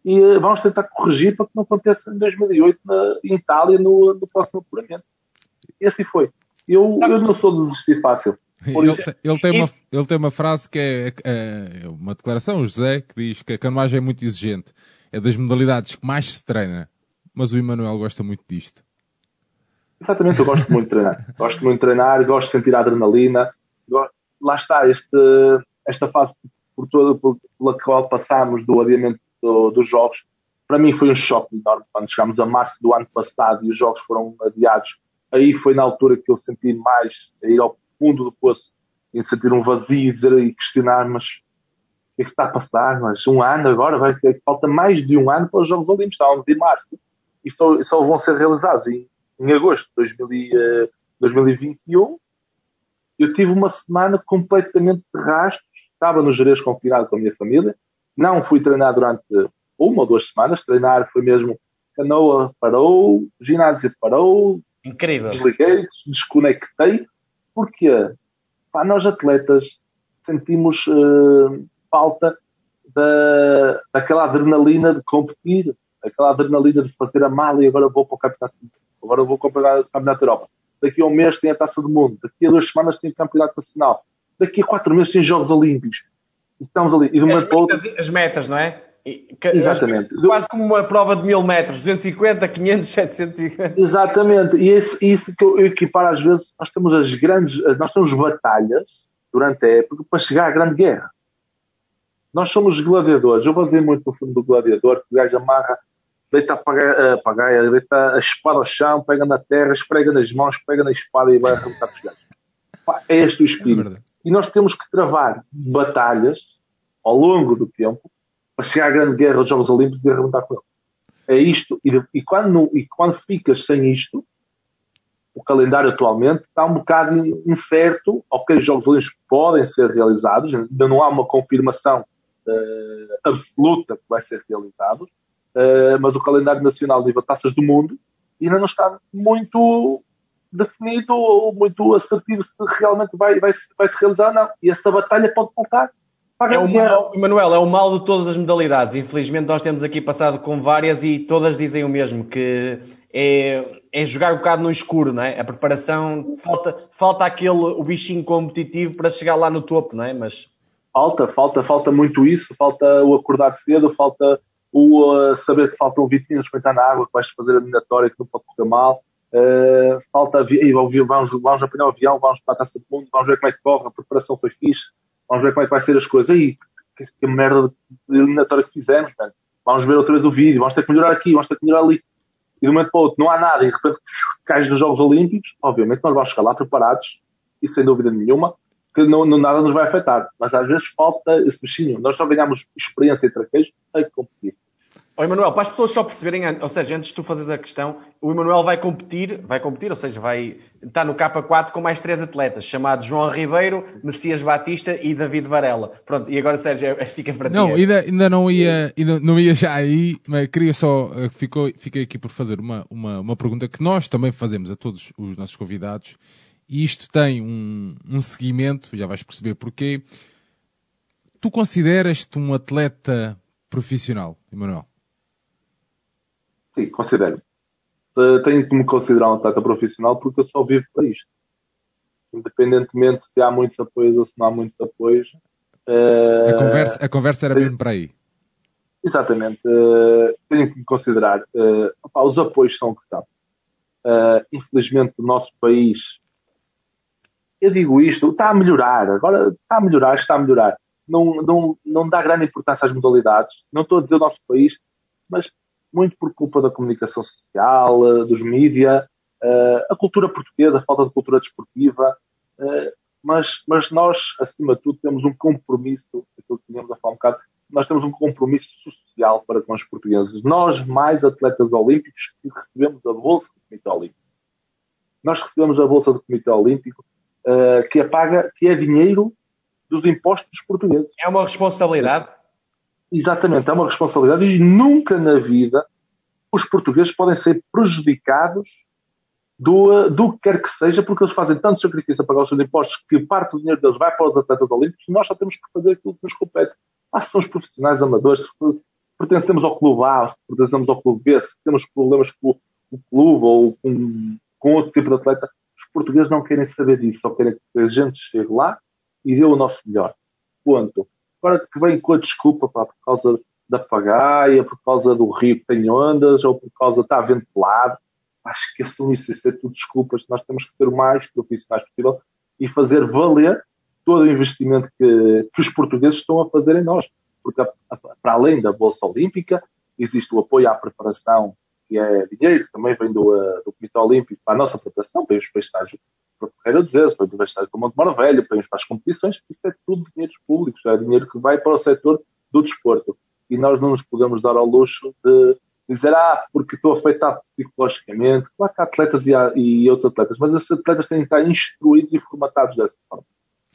e uh, vamos tentar corrigir para que não aconteça em 2008 na, em Itália no, no próximo apuramento. E assim foi. Eu, eu não sou de desistir fácil. Ele, ele, tem uma, ele tem uma frase que é, é, é uma declaração, o José, que diz que a canoagem é muito exigente. É das modalidades que mais se treina. Mas o Emanuel gosta muito disto. Exatamente, eu gosto muito de treinar. Gosto muito de treinar, gosto de sentir a adrenalina. Lá está, este, esta fase por toda pela qual passámos do adiamento do, dos jogos, para mim foi um choque enorme quando chegámos a março do ano passado e os jogos foram adiados. Aí foi na altura que eu senti mais ir ao fundo do poço e sentir um vazio e questionar, mas o que está a passar? Mas um ano agora, vai ter, falta mais de um ano para os Jogos Olímpicos, estávamos em março e só, só vão ser realizados em em agosto de 2021, eh, eu tive uma semana completamente de rastros. Estava no Jerez confinado com a minha família. Não fui treinar durante uma ou duas semanas. Treinar foi mesmo canoa parou, ginásio parou. Incrível. Desliguei, desconectei. Porquê? Pá, nós atletas sentimos uh, falta da, daquela adrenalina de competir, aquela adrenalina de fazer a mala e agora vou para o campeonato, agora vou para o campeonato da Europa. Daqui a um mês tem a Taça do Mundo, daqui a duas semanas tem o campeonato nacional, daqui a quatro meses tem Jogos Olímpicos. Estamos ali. E de as, metas, as metas, não é? Exatamente. Quase como uma prova de mil metros, 250, 500, 750. Exatamente. E esse, isso que eu equiparo às vezes, nós temos as grandes, nós temos batalhas durante a época para chegar à grande guerra. Nós somos gladiadores. Eu basei muito no filme do gladiador, que o gajo amarra, deita a pagaia, deita a espada ao chão, pega na terra, esprega nas mãos, pega na espada e vai arrebentar os gajos. É este o espírito. E nós temos que travar batalhas ao longo do tempo para chegar à grande guerra dos Jogos Olímpicos e arrebentar com ele. É isto. E, e, quando, e quando ficas sem isto, o calendário atualmente está um bocado incerto. Ok, os Jogos Olímpicos podem ser realizados, ainda não há uma confirmação uh, absoluta que vai ser realizado, uh, mas o calendário nacional nível taças do mundo ainda não está muito definido ou muito assertivo se realmente vai, vai, vai se realizar ou não. E essa batalha pode voltar é o mal, Manuel, é o mal de todas as modalidades. Infelizmente, nós temos aqui passado com várias e todas dizem o mesmo, que é, é jogar um bocado no escuro, não é? A preparação, falta, falta aquele, o bichinho competitivo para chegar lá no topo, não é? Mas... Falta, falta, falta muito isso, falta o acordar cedo, falta o uh, saber que faltam 20 minutos para entrar na água, que vais fazer a eliminatória, que não pode correr mal. Uh, falta, e vamos, vamos apanhar o avião, vamos para a taça do mundo, vamos ver como é que corre, a preparação foi fixe Vamos ver como é que vai ser as coisas. Aí, que, que merda de eliminatória que fizemos, mano. Vamos ver outra vez o vídeo, vamos ter que melhorar aqui, vamos ter que melhorar ali. E de um momento para o outro não há nada e de repente cais dos Jogos Olímpicos, obviamente nós vamos chegar lá preparados e sem dúvida nenhuma que não, não, nada nos vai afetar. Mas às vezes falta esse bichinho. Nós só ganhamos experiência e traquejo a competir. Ó Emanuel, para as pessoas só perceberem, ou seja, antes de tu fazeres a questão, o Emanuel vai competir, vai competir, ou seja, vai estar no K4 com mais três atletas, chamados João Ribeiro, Messias Batista e David Varela. Pronto, e agora Sérgio, é, fica para ti. Não, ainda, ainda não ia, ainda não ia já aí, mas queria só, eh, ficou, fiquei aqui por fazer uma, uma, uma pergunta que nós também fazemos a todos os nossos convidados, e isto tem um, um seguimento, já vais perceber porquê. Tu consideras-te um atleta profissional, Emanuel? Sim, considero. Tenho que me considerar um atleta profissional porque eu só vivo para isto. Independentemente se há muitos apoios ou se não há muitos apoios. Uh, a, conversa, a conversa era tenho, mesmo para aí. Exatamente. Uh, tenho que me considerar. Opa, os apoios são o que são. infelizmente, o nosso país. Eu digo isto, está a melhorar. Agora está a melhorar, está a melhorar. Não, não, não dá grande importância às modalidades. Não estou a dizer o nosso país, mas muito por culpa da comunicação social, eh, dos mídias, eh, a cultura portuguesa, a falta de cultura desportiva, eh, mas, mas nós, acima de tudo, temos um compromisso, aquilo que tínhamos a falar um bocado, nós temos um compromisso social para com os portugueses. Nós, mais atletas olímpicos, que recebemos a Bolsa do Comitê Olímpico. Nós recebemos a Bolsa do Comitê Olímpico, que é paga, que é dinheiro dos impostos portugueses. É uma responsabilidade? Exatamente, é uma responsabilidade e nunca na vida os portugueses podem ser prejudicados do, do que quer que seja, porque eles fazem tanto sacrifício a pagar os seus impostos que parte do dinheiro deles vai para os atletas olímpicos e nós só temos que fazer aquilo que nos compete. Ah, se somos profissionais amadores, se pertencemos ao clube A, se pertencemos ao clube B, se temos problemas com o clube ou com, com outro tipo de atleta, os portugueses não querem saber disso, só querem que a gente chegue lá e dê o nosso melhor. Ponto. Agora que vem com a desculpa pá, por causa da pagaia, por causa do rio que tem ondas, ou por causa estar ventilado. Acho que isso, isso é tudo desculpas. Nós temos que ser o mais profissionais possível e fazer valer todo o investimento que, que os portugueses estão a fazer em nós. Porque, para além da Bolsa Olímpica, existe o apoio à preparação, que é dinheiro, também vem do, uh, do Comitê Olímpico para a nossa preparação, para os países para Ferreira dos Eus, para a Universidade do Monte Maravilha, para as competições, isso é tudo dinheiros públicos, é dinheiro que vai para o setor do desporto. E nós não nos podemos dar ao luxo de dizer, ah, porque estou afetado psicologicamente. Claro que há atletas e, há, e outros atletas, mas esses atletas têm que estar instruídos e formatados dessa forma.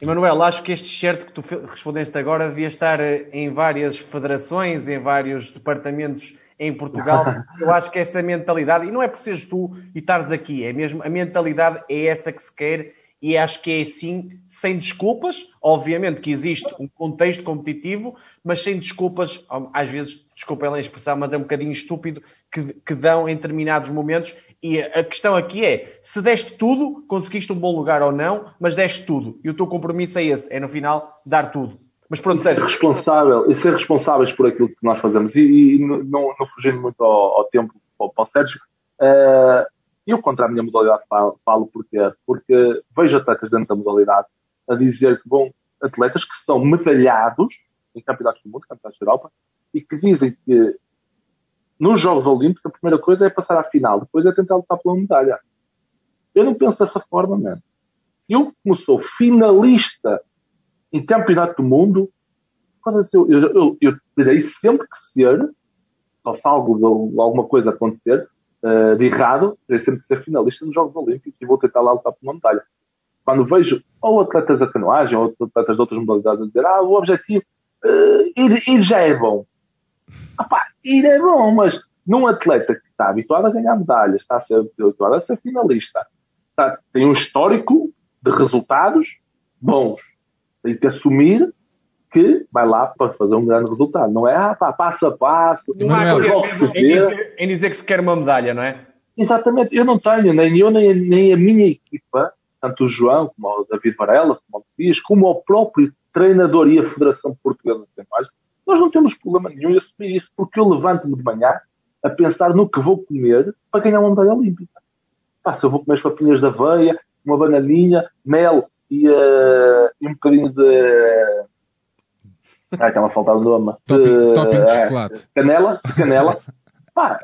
Emanuel, acho que este certo que tu respondeste agora devia estar eh, em várias federações, em vários departamentos em Portugal. Eu acho que essa mentalidade, e não é por seres tu e estares aqui, é mesmo, a mentalidade é essa que se quer e acho que é assim, sem desculpas. Obviamente que existe um contexto competitivo, mas sem desculpas, às vezes, desculpem a expressão, mas é um bocadinho estúpido que, que dão em determinados momentos. E a questão aqui é: se deste tudo, conseguiste um bom lugar ou não, mas deste tudo. E o teu compromisso é esse: é no final dar tudo. Mas pronto, ser responsável e ser responsáveis por aquilo que nós fazemos. E, e não, não fugindo muito ao, ao tempo para o Sérgio, uh, eu, contra a minha modalidade, falo, falo porque, porque vejo atletas dentro da modalidade a dizer que vão atletas que são medalhados em campeonatos do mundo, campeonatos da Europa, e que dizem que nos Jogos Olímpicos a primeira coisa é passar à final, depois é tentar lutar pela medalha. Eu não penso dessa forma, mano. Eu, como sou finalista em campeonato do mundo, eu, eu, eu, eu terei sempre que ser, ou se algo, alguma coisa acontecer, uh, de errado, terei sempre que ser finalista nos Jogos Olímpicos e vou tentar lá lutar por uma medalha. Quando vejo ou atletas da canoagem ou atletas de outras modalidades a dizer ah, o objetivo, uh, ir, ir já é bom. Epá, ir é bom, mas num atleta que está habituado a ganhar medalhas, está a ser habituado a ser finalista, está, tem um histórico de resultados bons, tem que assumir que vai lá para fazer um grande resultado. Não é ah, pá, passo a passo, não há em, dizer, em dizer que se quer uma medalha, não é? Exatamente, eu não tenho, nem eu, nem, nem a minha equipa, tanto o João, como o David Varela, como o Dias, como o próprio treinador e a Federação Portuguesa de Enfermagem, nós não temos problema nenhum em assumir isso, porque eu levanto-me de manhã a pensar no que vou comer para ganhar uma medalha olímpica. Pá, se eu vou comer as papinhas da aveia, uma bananinha, mel e, uh, e um bocadinho de ah, estava a faltar o nome. Topping, topping de chocolate. Canela, canela. Pá,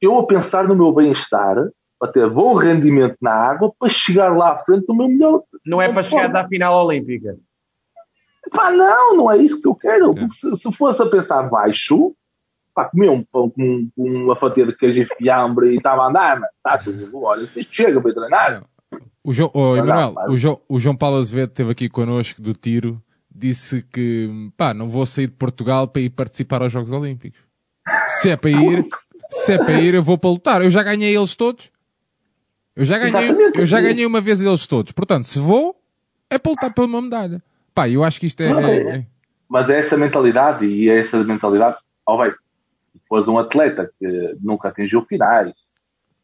eu a pensar no meu bem-estar, para ter bom rendimento na água, para chegar lá à frente do meu melhor. Não é para chegares à final olímpica. Pá, não, não é isso que eu quero. É. Se, se, fosse a pensar baixo, pá, comer um pão com, com uma fatia de queijo e fiambre e estava a andar, mas está tudo, olha, chega para treinar. O João, oh, Emanuel, o, João, o João Paulo Azevedo esteve aqui connosco do tiro disse que pá, não vou sair de Portugal para ir participar aos Jogos Olímpicos. Se é para ir, se é para ir, eu vou para lutar. Eu já ganhei eles todos. Eu já ganhei, eu já ganhei uma vez eles todos. Portanto, se vou, é para lutar pela uma medalha. Pá, eu acho que isto é, é, é. Mas é essa mentalidade e é essa mentalidade, oh, vai, depois um atleta que nunca atingiu finais,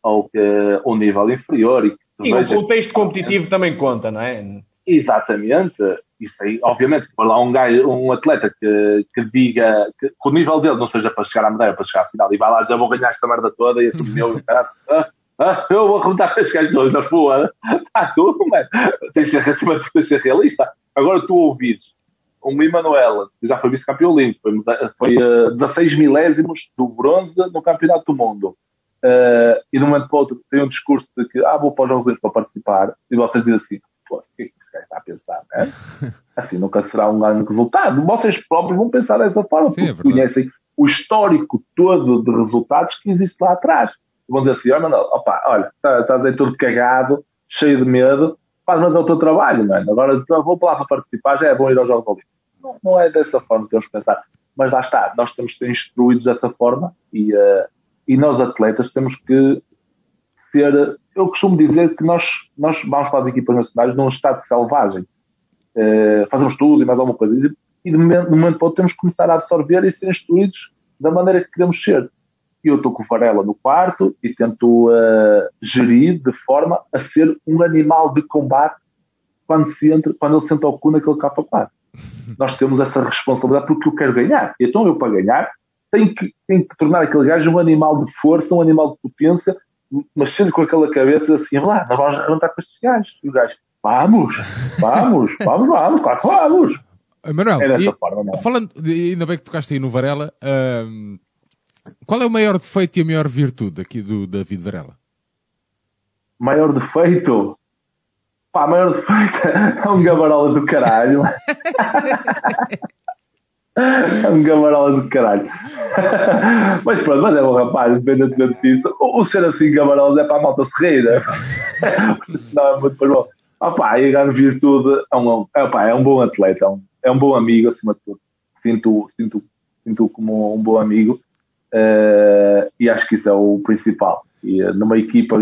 ou que um nível inferior e, e o contexto competitivo também conta, não é? Exatamente. Isso aí, obviamente, se for lá um, gajo, um atleta que, que diga que, que, o nível dele não seja para chegar à medalha, para chegar à final, e vai lá dizer, eu vou ganhar esta merda toda, e assim, meu, ah, ah, eu vou arrebentar estes gajos todos na rua. Está tudo, mano. Tens de ser, realista. Agora tu ouvires um Emanuela, que já foi vice-campeão olímpico, foi, foi uh, eh, 16 milésimos do bronze no Campeonato do Mundo. Uh, e de um momento para o outro tem um discurso de que, ah, vou para os Jogos Olímpicos para participar, e vocês dizem assim, pô, o que é que esse gajo está a pensar, né? Assim nunca será um grande resultado. Vocês próprios vão pensar dessa forma, Sim, porque é conhecem o histórico todo de resultados que existe lá atrás. Vão dizer assim, olha, Manuel, opa, olha, tá, estás aí todo cagado, cheio de medo, faz mas é o teu trabalho, mano. Agora vou para lá para participar, já é bom ir aos Jogos Olímpicos. Não, não é dessa forma que temos que pensar. Mas lá está, nós temos que ser instruídos dessa forma e, uh, e nós atletas temos que ser. Eu costumo dizer que nós, nós vamos para as equipas nacionais num estado selvagem. Uh, fazemos tudo e mais alguma coisa. E de momento, de momento para outro temos que começar a absorver e ser instruídos da maneira que queremos ser. E eu estou com o Varela no quarto e tento uh, gerir de forma a ser um animal de combate quando, se entra, quando ele senta o cu naquele capa 4. Nós temos essa responsabilidade porque eu quero ganhar. Então eu, para ganhar, tenho que, tenho que tornar aquele gajo um animal de força, um animal de potência, mas sempre com aquela cabeça assim, lá, nós vamos arrebentar com estes gajos. E o gajo, vamos, vamos, vamos, vamos, claro que vamos. Manuel, é e, forma, não. falando, ainda bem que tocaste aí no Varela, qual é o maior defeito e a maior virtude aqui do David Varela? Maior defeito? Pá, maior defeito é um gabarola do caralho. É um gabarola do caralho. mas pronto, mas é bom rapaz, independentemente disso. O, o ser assim gabarola é para a malta serreira. Não é muito bom. Opa, e a virtude é um, opa, é um bom atleta, é um, é um bom amigo acima de tudo. Sinto, sinto, sinto como um bom amigo uh, e acho que isso é o principal. E uh, numa equipa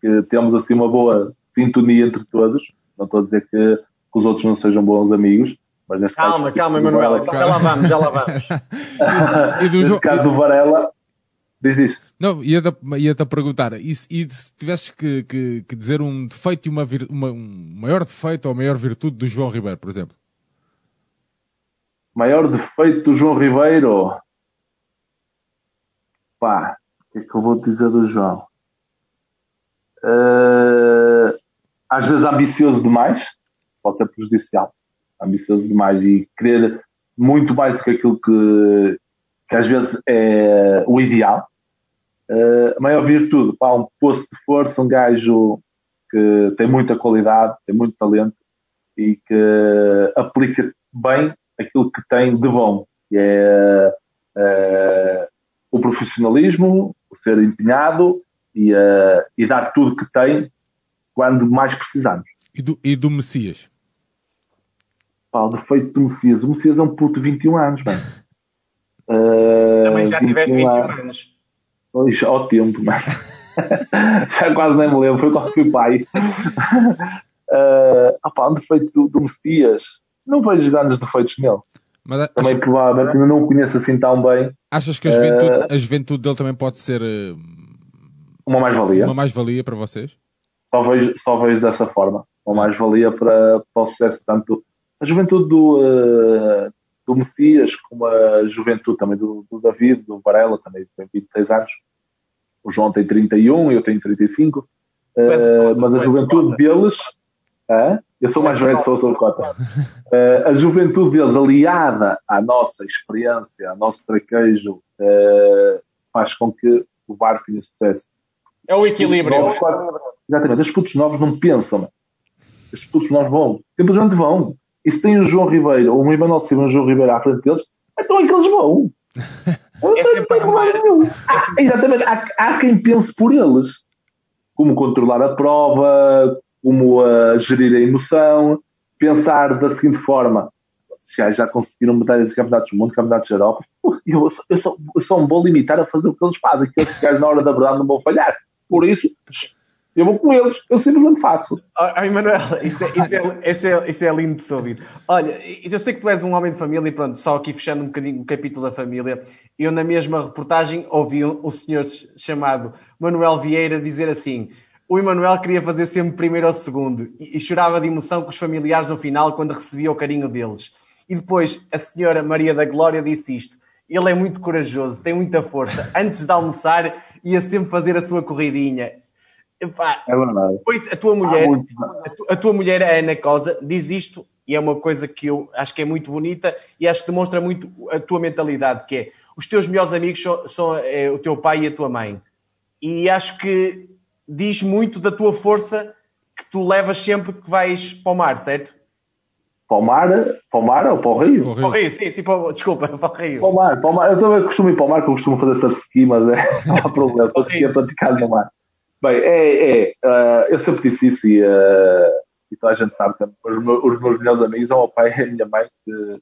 que temos assim uma boa sintonia entre todos, Não estou a dizer que, que os outros não sejam bons amigos, mas calma, caso. Calma, Emanuel, já lá vamos, já lá vamos. e do, neste caso, o Varela. Diz isso. Não, ia-te ia a perguntar, e se, e se tivesses que, que, que, dizer um defeito e uma, uma, um maior defeito ou maior virtude do João Ribeiro, por exemplo? Maior defeito do João Ribeiro? Pá, o que é que eu vou dizer do João? Uh, às vezes ambicioso demais, pode ser prejudicial. Ambicioso demais e querer muito mais do que aquilo que, que às vezes é o ideal. Uh, a maior virtude, pá, um posto de força, um gajo que tem muita qualidade, tem muito talento e que aplica bem aquilo que tem de bom, que é uh, o profissionalismo, o ser empenhado e, uh, e dar tudo que tem quando mais precisamos. E do, e do Messias? Pá, o defeito do Messias. O Messias é um puto de 21 anos, mano. Uh, Também já tiveste 21 anos. anos. Pois, ao tempo, mano. já quase nem me lembro, foi quando fui pai. uh, opa, um defeito do, do Messias. Não vejo grandes defeitos nele. Mas, também acho... provavelmente ainda não o conheço assim tão bem. Achas que a juventude, uh, a juventude dele também pode ser uh, uma mais-valia? Uma mais-valia para vocês? Só vejo, só vejo dessa forma. Uma mais-valia para, para o sucesso tanto a juventude do, uh, do Messias como a juventude também do, do David, do Varela, também tem 26 anos. O João tem 31, eu tenho 35. Uh, mas a juventude deles. Uh, eu sou mais velho, sou, sou cota. Uh, a juventude deles, aliada à nossa experiência, ao nosso traquejo, faz com que o barco tenha sucesso. É o equilíbrio. Novos, exatamente. Os putos novos não pensam. Os putos novos vão. Simplesmente vão. E se tem o João Ribeiro ou o Emanuel Silva e o João Ribeiro à frente deles, então é que eles vão. Não é tem problema nenhum. exatamente. Há, há quem pense por eles. Como controlar a prova, como a gerir a emoção, pensar da seguinte forma: já, já conseguiram medalhas de campeonatos do mundo, campeonatos da Europa, eu, eu, só, eu só me vou limitar a fazer o que eles fazem, que eles na hora da verdade não vão falhar. Por isso, eu vou com eles, eu simplesmente faço. Oh, Emanuel, isso é, isso, é, isso, é, isso é lindo de se ouvir. Olha, eu sei que tu és um homem de família e pronto, só aqui fechando um bocadinho o capítulo da família, eu na mesma reportagem ouvi um, um senhor chamado Manuel Vieira dizer assim o Emanuel queria fazer sempre primeiro ou segundo e, e, chorava de emoção com os familiares no final quando recebia o carinho deles. E depois a senhora Maria da Glória disse isto. Ele é muito corajoso, tem muita força. Antes de almoçar, ia sempre fazer a sua corridinha. Epá, é verdade. Depois a tua mulher, a, tu, a tua mulher, a Ana Cosa, diz isto e é uma coisa que eu acho que é muito bonita e acho que demonstra muito a tua mentalidade, que é os teus melhores amigos são, são é, o teu pai e a tua mãe. E acho que diz muito da tua força que tu levas sempre que vais para o mar, certo? Para o mar, para o mar ou para o rio? Para o rio, sim, sim, para, desculpa, para o rio. Para o mar, para o mar. Eu também costumo ir para o mar, que eu costumo fazer surf ski, mas é, não há problema, só que praticado no mar. Bem, é, é, uh, eu sempre disse isso e, uh, e toda a gente sabe sempre, os meus, os meus melhores amigos são o pai e a minha mãe, que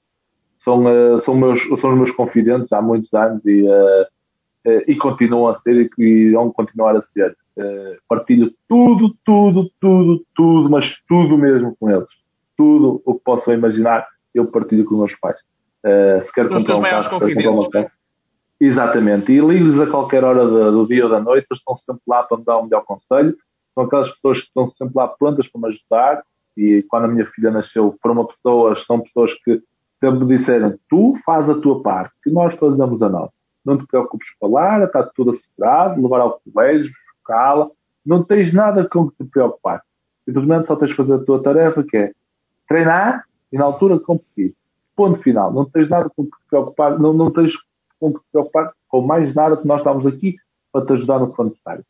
são, uh, são, meus, são os meus confidentes há muitos anos e, e continuam a ser e irão continuar a ser. Partilho tudo, tudo, tudo, tudo, mas tudo mesmo com eles. Tudo o que possam imaginar, eu partilho com os meus pais. Se quer comprar um carro, se quer comprar uma carro. Exatamente. E ligo-lhes a qualquer hora do, dia ou da noite, eles estão sempre lá para me dar um melhor conselho. São aquelas pessoas que estão sempre lá prontas para me ajudar. E quando a minha filha nasceu, foram pessoas, são pessoas que sempre me disseram: tu faz a tua parte, que nós fazemos a nossa. Não te preocupes com falar, está tudo assegurado, levar ao colégio, cala, não tens nada com que te preocupar. Simplesmente só tens de fazer a tua tarefa, que é treinar e na altura competir. Ponto final. Não tens nada com que te preocupar, não, não tens com que te preocupar com mais nada que nós estamos aqui para te ajudar no que for necessário.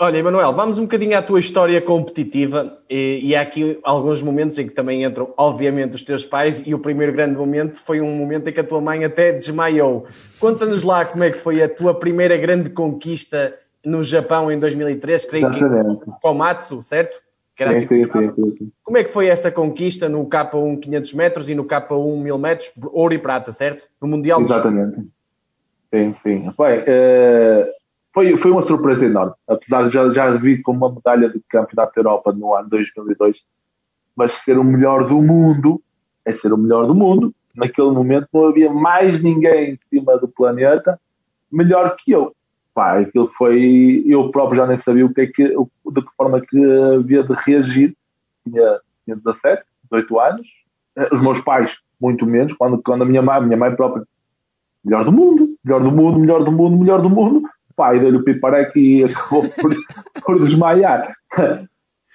Olha, Emanuel, vamos um bocadinho à tua história competitiva e, e há aqui alguns momentos em que também entram, obviamente, os teus pais e o primeiro grande momento foi um momento em que a tua mãe até desmaiou. Conta-nos lá como é que foi a tua primeira grande conquista no Japão em 2003, creio Exatamente. que Komatsu, certo? Que era sim, assim, sim, sim, sim, Como é que foi essa conquista no K1 500 metros e no K1 1000 metros, ouro e prata, certo? No Mundial Exatamente. Sim, sim. Bem, uh, foi, foi uma surpresa enorme. Apesar de já, já vir com uma medalha de campeonato da Europa no ano 2002, mas ser o melhor do mundo é ser o melhor do mundo. Naquele momento não havia mais ninguém em cima do planeta melhor que eu. Pá, aquilo foi. Eu próprio já nem sabia o que é que, de que forma que havia de reagir. Tinha, tinha 17, 18 anos. Eh, os meus pais, muito menos. Quando, quando a minha mãe, a minha mãe própria, melhor do mundo, melhor do mundo, melhor do mundo, melhor do mundo. E deu-lhe o pipareque e acabou por, por desmaiar.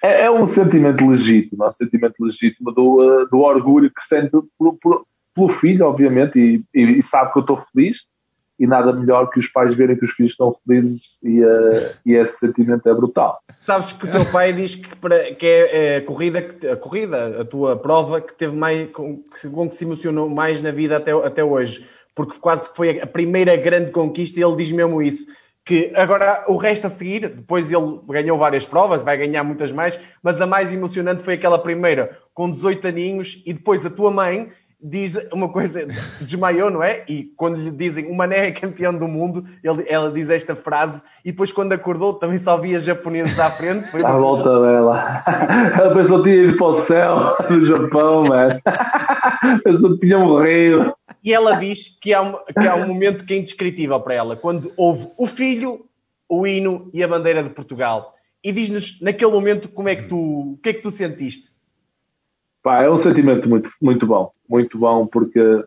É, é, um sentimento legítimo, é um sentimento legítimo do, eh, do orgulho que sente pelo filho, obviamente, e, e, e sabe que eu estou feliz e nada melhor que os pais verem que os filhos estão felizes e, uh, e esse sentimento é brutal. Sabes que o teu pai diz que, para, que é, é a, corrida, a corrida, a tua prova, que teve mais, com que se emocionou mais na vida até, até hoje, porque quase que foi a primeira grande conquista e ele diz mesmo isso. Que agora o resto a seguir, depois ele ganhou várias provas, vai ganhar muitas mais, mas a mais emocionante foi aquela primeira, com 18 aninhos, e depois a tua mãe, diz uma coisa, desmaiou, não é? E quando lhe dizem o Mané é campeão do mundo, ele, ela diz esta frase e depois quando acordou também só via japoneses à frente. Foi à volta dela. Ela pensou que tinha ido para o céu do Japão, mano. Pensou que tinha morrido. E ela diz que há, um, que há um momento que é indescritível para ela, quando houve o filho, o hino e a bandeira de Portugal. E diz-nos naquele momento como é que tu, o que é que tu sentiste? Pá, é um sentimento muito, muito bom, muito bom, porque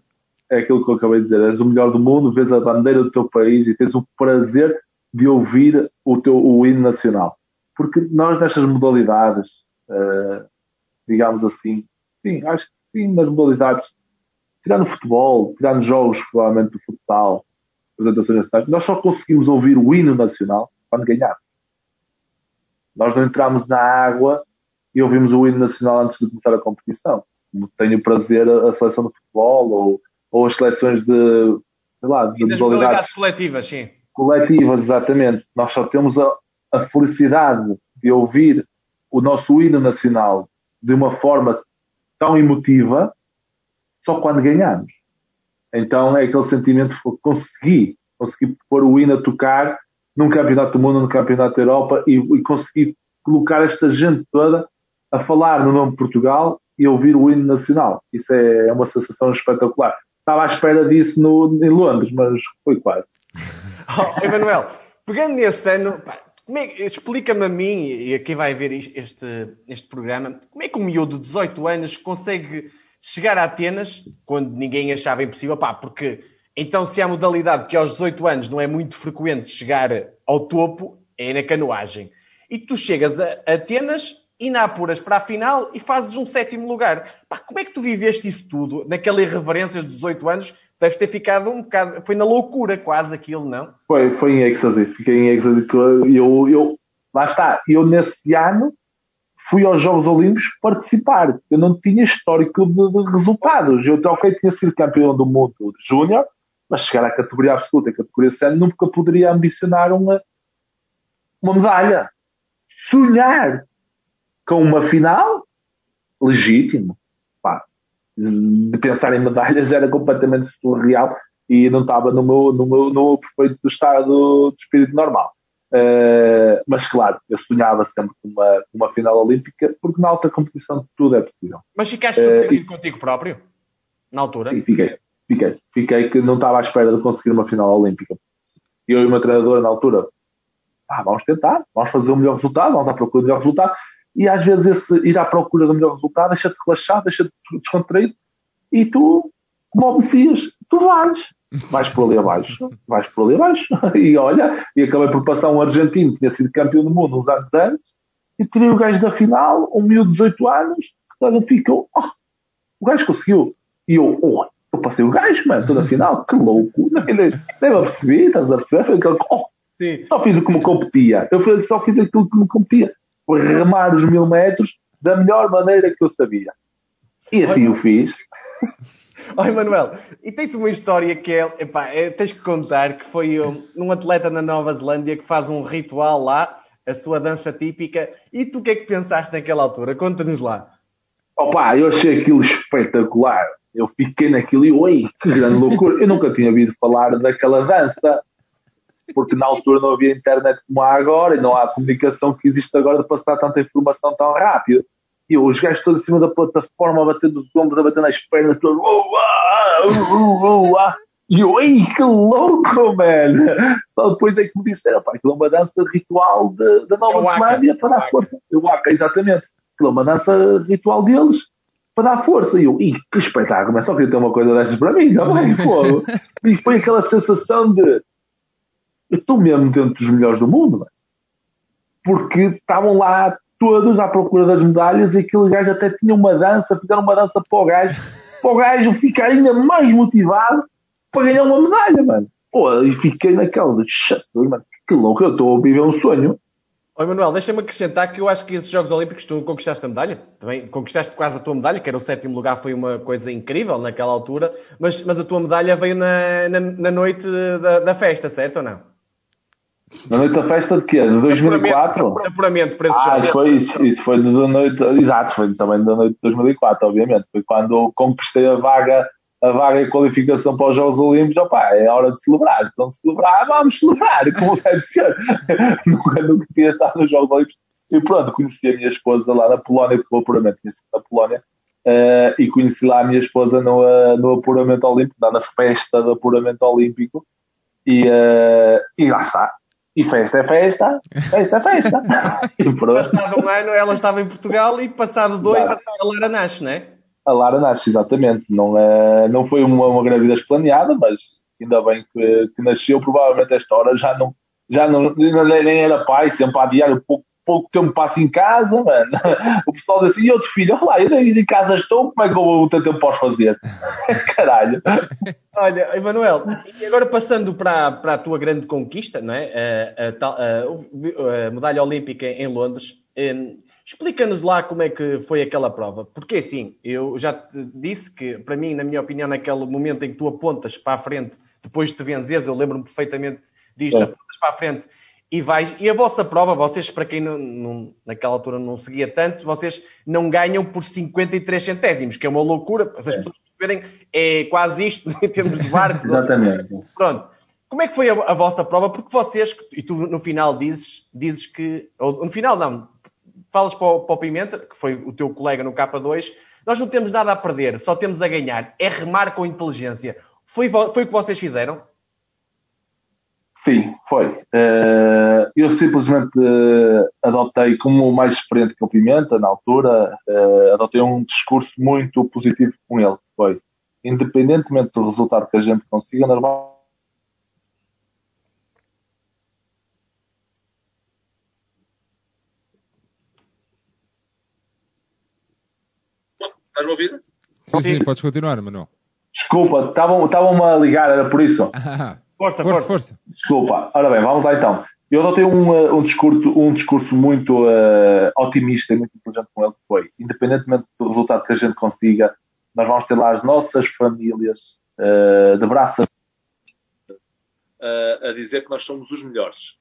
é aquilo que eu acabei de dizer, és o melhor do mundo, vês a bandeira do teu país e tens o prazer de ouvir o teu o hino nacional. Porque nós nestas modalidades, uh, digamos assim, sim, acho que sim, nas modalidades, tirando futebol, tirando jogos provavelmente do futsal, apresentações nacionais, nós só conseguimos ouvir o hino nacional quando ganhamos. Nós não entramos na água e ouvimos o hino nacional antes de começar a competição. Tenho prazer a, seleção de futebol ou, ou as seleções de, sei lá, de modalidades coletivas, sim. Coletivas, exatamente. Nós só temos a, a felicidade de ouvir o nosso hino nacional de uma forma tão emotiva só quando ganhamos. Então é aquele sentimento de conseguir, conseguir pôr o hino a tocar num campeonato do mundo, num campeonato da Europa e, e conseguir colocar esta gente toda a falar no nome de Portugal e ouvir o hino nacional. Isso é, é uma sensação espetacular. Estava à espera disso no, em Londres, mas foi quase. Oh, Emanuel, pegando nesse ano, é, explica-me a mim e a quem vai ver este, este programa, como é que um miúdo de 18 anos consegue chegar a Atenas quando ninguém achava impossível? Pá, porque então se há modalidade que aos 18 anos não é muito frequente chegar ao topo, é na canoagem. E tu chegas a Atenas e na apuras para a final e fazes um sétimo lugar. Pá, como é que tu viveste isso tudo? Naquela irreverência dos 18 anos, deves ter ficado um bocado. Foi na loucura quase aquilo, não? Foi, foi em êxtase. Fiquei em êxtase. Eu, eu, lá está. Eu nesse ano fui aos Jogos Olímpicos participar. Eu não tinha histórico de, de resultados. Eu, ok, tinha sido campeão do mundo Júnior, mas chegar à categoria absoluta, a categoria sénior, nunca poderia ambicionar uma, uma medalha. Sonhar com uma final, legítimo. Pá, de pensar em medalhas era completamente surreal e não estava no meu, no meu, no meu perfeito estado de espírito normal. Uh, mas claro, eu sonhava sempre com uma, uma final olímpica, porque na alta competição tudo é possível. Mas ficaste surpreendido uh, contigo próprio? Na altura? Sim, fiquei. Fiquei. Fiquei que não estava à espera de conseguir uma final olímpica. Eu e o meu treinador na altura, ah, vamos tentar, vamos fazer o melhor resultado, vamos à procura do melhor resultado e às vezes esse ir à procura do melhor resultado deixa-te relaxar, deixa-te descontraído e tu, como o Messias, tu vais. Vais por ali abaixo, vais por ali abaixo. E olha, e acabei por passar um argentino que tinha sido campeão do mundo uns anos antes e tirei o gajo da final, um miúdo de 18 anos, olha, ficou, oh, o gajo conseguiu. E eu, oh, eu passei o gajo, mano, toda a final, que louco. Nem, nem, nem me apercebi, estás a perceber? Foi aquele, oh, só fiz o que me competia. Eu só fiz aquilo que me competia remar os mil metros da melhor maneira que eu sabia. E assim Oi. o fiz. Oi, Manuel, e tens uma história que é, epá, é, tens que contar que foi um, um, atleta na Nova Zelândia que faz um ritual lá, a sua dança típica, e tu o que é que pensaste naquela altura? Conta-nos lá. Opa, eu achei aquilo espetacular. Eu fiquei naquilo e, oi, que grande loucura. Eu nunca tinha ouvido falar daquela dança porque na altura não havia internet como há agora e não há a comunicação que existe agora de passar tanta informação tão rápido. E os gajos todos acima da plataforma, a bater dos ombros, a bater nas pernas, todos. Uh, e eu, ei, que louco, man! Só depois é que me disseram, pá, aquilo é uma dança ritual da Nova Zelândia para dar força. O Waka, exatamente. Aquilo é uma dança ritual deles para dar força. E eu, ih, que espetáculo, mas só queria ter uma coisa destas para mim, também, fogo. E foi aquela sensação de eu estou mesmo dentro dos melhores do mundo, man. porque estavam lá todos à procura das medalhas e aquele gajo até tinha uma dança, fizeram uma dança para o gajo, para o gajo ficar ainda mais motivado para ganhar uma medalha, mano. Pô, e fiquei naquela de mano, que louco, eu estou a viver um sonho. Oi, Manuel, deixa-me acrescentar que eu acho que esses Jogos Olímpicos tu conquistaste a medalha. Também conquistaste quase a tua medalha, que era o sétimo lugar, foi uma coisa incrível naquela altura. Mas, mas a tua medalha veio na, na, na noite da, da, festa, certo ou não? Na noite da festa de quê? De 2004? Apuramento para esses ah, jogos. Foi, isso, isso foi da noite, exato, foi também da noite de 2004, obviamente. Foi quando conquistei a vaga a vaga e qualificação para os Jogos Olímpicos, opá, é hora de celebrar. Então, celebrar, vamos celebrar, como deve ser. nunca, nunca tinha estado nos Jogos Olímpicos. E pronto, conheci a minha esposa lá na Polónia, porque o apuramento conheci na Polónia, uh, e conheci lá a minha esposa no, uh, no apuramento olímpico, na festa do apuramento olímpico, e, uh, e lá está. E festa é festa, festa é festa. e pronto. Passado um ano ela estava em Portugal e passado dois a Lara nasce, não é? a Lara nasce, exatamente. Não, é, não foi uma, uma gravidez planeada, mas ainda bem que, que nasceu. Provavelmente esta hora já não, já não, nem era pai, sempre a adiar pouco, pouco tempo passo em casa, mano. O pessoal diz assim, e outro filho, olha lá, eu em casa estou, como é que eu o teu tempo posso fazer? Caralho. Olha, Emanuel, e agora passando para, para a tua grande conquista, não é? A, a, a, medalha olímpica em Londres. Explica-nos lá como é que foi aquela prova. Porque assim, eu já te disse que, para mim, na minha opinião, naquele momento em que tu apontas para a frente, depois de te venceres, eu lembro-me perfeitamente disto, é. apontas para a frente e vais. E a vossa prova, vocês, para quem não, não, naquela altura não seguia tanto, vocês não ganham por 53 centésimos, que é uma loucura. Se as é. pessoas perceberem, é quase isto em termos de barcos. Exatamente. Pronto. Como é que foi a, a, vossa prova? Porque vocês, e tu no final dizes, dizes que. Ou, no final não, falas para o, para o Pimenta, que foi o teu colega no K2, nós não temos nada a perder, só temos a ganhar. É remar com inteligência. Foi, foi o que vocês fizeram? Sim, foi. Uh, eu simplesmente uh, adotei, como o mais experiente que o Pimenta, na altura, uh, adotei um discurso muito positivo com ele. Foi, independentemente do resultado que a gente consiga, normal Estás-me a ouvir? Sim, sim, podes continuar, Manuel. Desculpa, estavam-me a ligar, era por isso. força, força, força. Desculpa. Ora bem, vamos lá então. Eu notei um, eh, um, discurso, um discurso muito uh, otimista e muito inteligente com ele, que foi, independentemente do resultado que a gente consiga, nós vamos ter lá as nossas famílias uh, de braço a dizer que nós somos os melhores.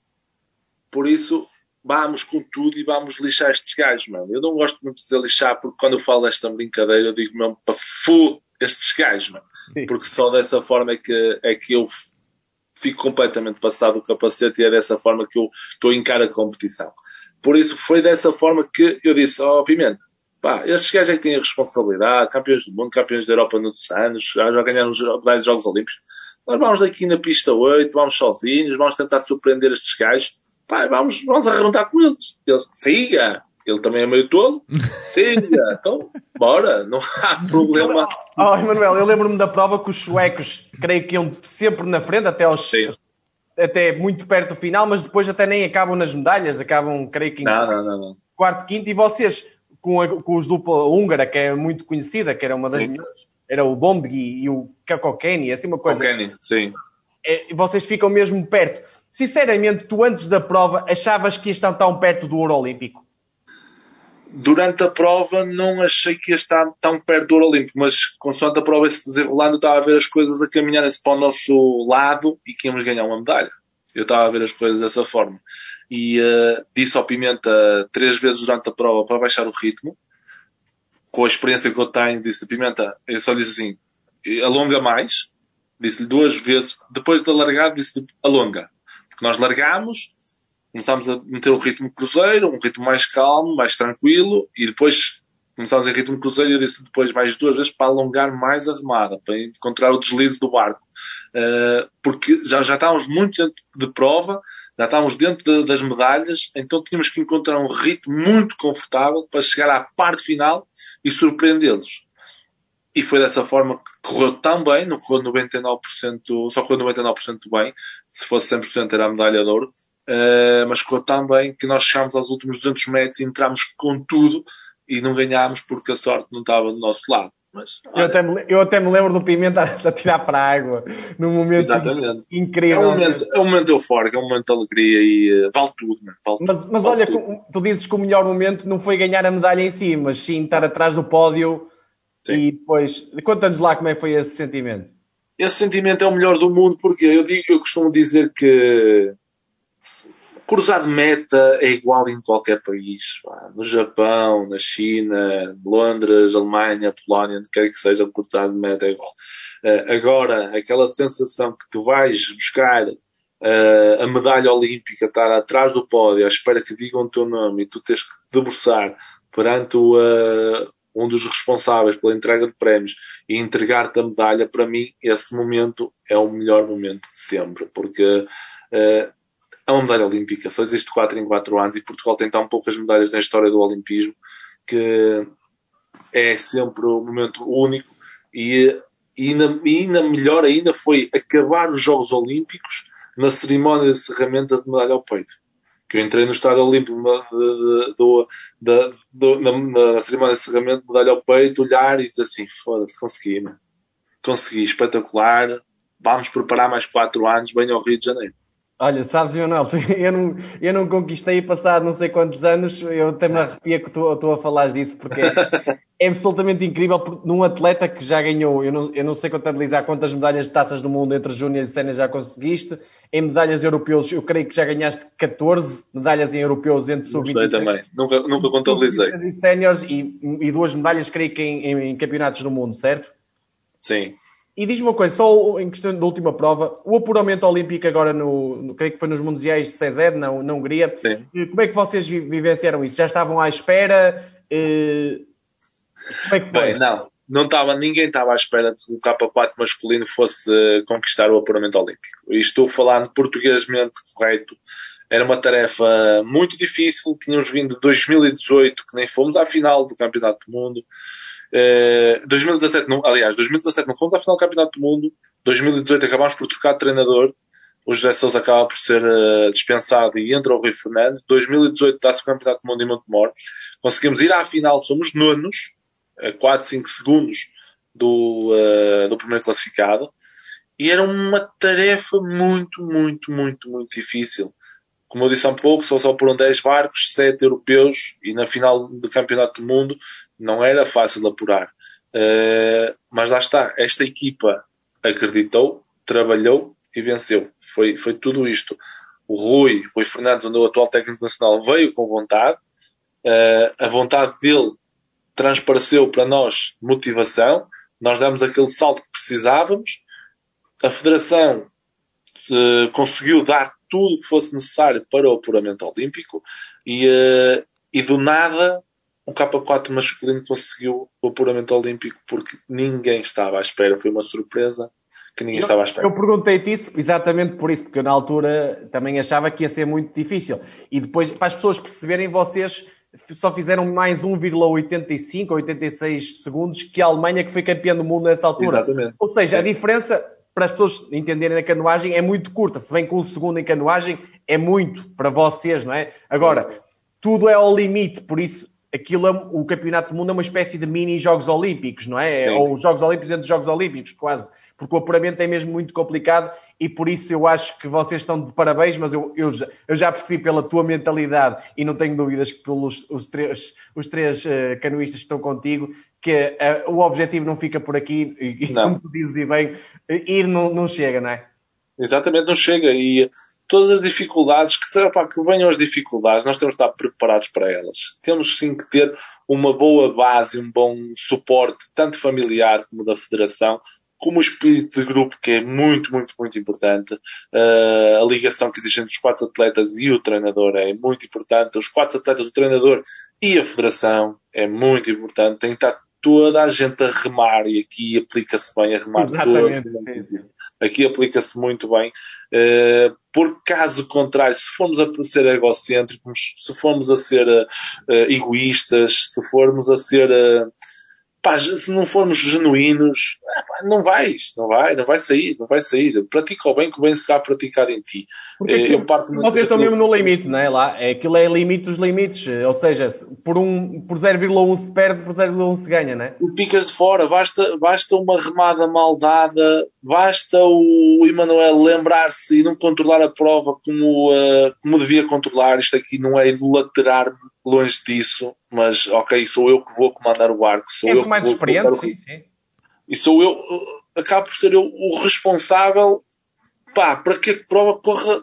Por isso, vamos com tudo e vamos lixar estes gajos, mano. Eu não gosto muito de dizer lixar, porque quando eu falo desta brincadeira, eu digo mesmo para fu estes gajos, mano. Porque só dessa forma é que, é que eu fico completamente passado o capacete e é dessa forma que eu, que eu encaro a competição. Por isso, foi dessa forma que eu disse, ó oh, Pimenta, pá, estes gajos é que têm a responsabilidade, campeões do mundo, campeões da Europa nos anos, já ganharam os Jogos Olímpicos. Nós vamos aqui na pista 8, vamos sozinhos, vamos tentar surpreender estes gajos Pai, vamos, vamos arredondar com eles. Ele, siga. Ele também é meio tolo. Siga. então, bora. Não há problema. Oh, Emanuel, eu lembro-me da prova que os suecos, creio que iam sempre na frente, até aos... Sim. Até muito perto do final, mas depois até nem acabam nas medalhas, acabam, creio que em não, não, não, não. quarto, quinto, e vocês, com, a, com os dupla húngara, que é muito conhecida, que era uma das sim. melhores, era o Bombgi e o Kakokeni, assim uma coisa. Kokeni, sim. É, vocês ficam mesmo perto. Sinceramente, tu antes da prova achavas que estar tão perto do ouro olímpico? Durante a prova não achei que ia estar tão perto do ouro olímpico, mas consoante a prova se desenrolando, estava a ver as coisas a caminharem-se para o nosso lado e que íamos ganhar uma medalha. Eu estava a ver as coisas dessa forma. E uh, disse ao Pimenta três vezes durante a prova para baixar o ritmo. Com a experiência que eu tenho, disse Pimenta, eu só disse assim, alonga mais. Disse-lhe duas vezes. Depois da largada, disse alonga que nós largámos, começámos a meter o ritmo cruzeiro, um ritmo mais calmo, mais tranquilo, e depois começámos em ritmo cruzeiro e eu disse depois mais duas vezes para alongar mais a remada, para encontrar o deslize do barco. Uh, porque já, já estávamos muito dentro de prova, já estávamos dentro de, das medalhas, então tínhamos que encontrar um ritmo muito confortável para chegar à parte final e surpreendê-los. E foi dessa forma que correu tão bem, não correu 99%, só correu 99% bem, se fosse 100% era a medalha de ouro, uh, mas correu tão bem que nós chegámos aos últimos 200 metros e entramos com tudo e não ganhámos porque a sorte não estava do nosso lado. Mas, eu, até me, eu até me lembro do Pimenta a tirar para a água num momento Exatamente. incrível. É um momento, é um momento eufórico, é um momento de alegria e uh, vale tudo. Vale mas, tudo, mas vale olha, tudo. tu dizes que o melhor momento não foi ganhar a medalha em si, mas sim estar atrás do pódio sim. e depois. Conta-nos lá como é que foi esse sentimento. Esse sentimento é o melhor do mundo porque eu, digo, eu costumo dizer que cruzar de meta é igual em qualquer país. No Japão, na China, Londres, Alemanha, Polónia, onde quer que seja, cruzar de meta é igual. Uh, agora, aquela sensação que tu vais buscar uh, a medalha olímpica, estar atrás do pódio, à espera que digam o teu nome e tu tens que debruçar perante o, uh, um dos responsáveis pela entrega de prémios e entregar-te a medalha, para mim, esse momento é o melhor momento de sempre, porque é uma medalha olímpica. Só existe 4 em 4 anos e Portugal tem tão poucas medalhas na história do olimpismo que é sempre um momento único e, e, ainda, e melhor ainda foi acabar os Jogos Olímpicos na cerimónia de encerramento de medalha ao peito. Que eu entrei no Estádio Olímpico do, da, do, na, na, cerimónia de encerramento de medalha ao peito, olhar e dizer assim: foda-se, consegui, mano. Consegui, espetacular. Vamos preparar mais 4 anos, bem ao Rio de Janeiro. Olha, sabes, Leonel, eu não, eu não conquistei passado não sei quantos anos, eu até me arrepia que estou a falar disso, porque é, absolutamente incrível num atleta que já ganhou, eu não, eu não sei contabilizar quantas medalhas de taças do mundo entre júnior e sénior já conseguiste, em medalhas europeus, eu creio que já ganhaste 14 medalhas em europeus entre sub Sei também, nunca, nunca contabilizei. E séniores e, e duas medalhas, creio que em, em, em campeonatos do mundo, certo? Sim. E diz-me uma coisa, só em questão da última prova, o apuramento olímpico agora, no, no creio que foi nos Mundiais de Cezed, na, na Hungria, Sim. Eh, como é que vocês vivenciaram isso? Já estavam à espera? Eh, como é que foi? Bem, não, não estava, ninguém estava à espera que o K4 masculino fosse eh, conquistar o apuramento olímpico. E estou falando portuguesmente correto. Era uma tarefa muito difícil. Tínhamos vindo de 2018, que nem fomos à final do Campeonato do Mundo. 2017, eh, não, aliás, 2017 não fomos à final do Campeonato do Mundo, 2018 acabámos por trocar de treinador, o José Sousa acaba por ser uh, dispensado e entra o Rui Fernandes, 2018 dá-se o Campeonato do Mundo em Montemor, conseguimos ir à final, somos nonos, a 4, 5 segundos do, uh, do primeiro classificado, e era uma tarefa muito, muito, muito, muito difícil. Como eu disse há pouco, só, só foram 10 barcos, 7 europeus, e na final do Campeonato do Mundo não era fácil apurar. Uh, mas lá está, esta equipa acreditou, trabalhou e venceu. Foi, foi tudo isto. O Rui, Rui Fernandes, o atual técnico nacional, veio com vontade. Uh, a vontade dele transpareceu para nós motivação. Nós damos aquele salto que precisávamos. A Federação uh, conseguiu dar tudo o que fosse necessário para o apuramento olímpico e, e do nada o K4 masculino conseguiu o apuramento olímpico porque ninguém estava à espera. Foi uma surpresa que ninguém eu, estava à espera. Eu perguntei-te isso exatamente por isso, porque eu na altura também achava que ia ser muito difícil. E depois, para as pessoas perceberem, vocês só fizeram mais 1,85 ou 86 segundos que a Alemanha, que foi campeã do mundo nessa altura. Exatamente. Ou seja, Sim. a diferença, para as pessoas entenderem a canoagem, é muito curta. Se bem com um segundo em canoagem, é muito para vocês, não é? Agora, tudo é ao limite, por isso aquilo, é, o Campeonato do Mundo é uma espécie de mini Jogos Olímpicos, não é? Sim. Ou Jogos Olímpicos entre Jogos Olímpicos, quase. Porque o apuramento é mesmo muito complicado e por isso eu acho que vocês estão de parabéns, mas eu, eu, já, eu já percebi pela tua mentalidade e não tenho dúvidas que pelos os três, os três uh, canoístas que estão contigo, que uh, o objetivo não fica por aqui e, como tu dizes e bem, ir não, não chega, não é? Exatamente, não chega. E todas as dificuldades, que, opa, que venham as dificuldades, nós temos de estar preparados para elas. Temos sim que ter uma boa base, um bom suporte, tanto familiar como da federação, como o espírito de grupo, que é muito, muito, muito importante. Uh, a ligação que existe entre os quatro atletas e o treinador é muito importante. Os quatro atletas, o treinador e a federação é muito importante. Tem que estar toda a gente a remar e aqui aplica-se bem a remar todos. Aqui aplica-se muito bem. Uh, por caso contrário, se formos a ser egocêntricos, se formos a ser uh, egoístas, se formos a ser uh, pá, se não formos genuínos, não vais, não vai, não vai sair, não vai sair. Pratica o bem que o bem será praticado em ti. Porque eh, eu parto muito vocês estão mesmo no limite, não é? Lá, é, aquilo é limite dos limites, ou seja, por, um, por 0,1 se perde, por 0,1 se ganha, não é? Picas de fora, basta, basta uma remada mal dada, basta o Emanuel lembrar-se e não controlar a prova como, uh, como devia controlar. Isto aqui não é idolaterar longe disso, mas ok, sou eu que vou comandar o barco, sou é eu mais que vou experiente, sim, sim. E sou eu, acabo por ser eu o responsável pá, para que a prova corra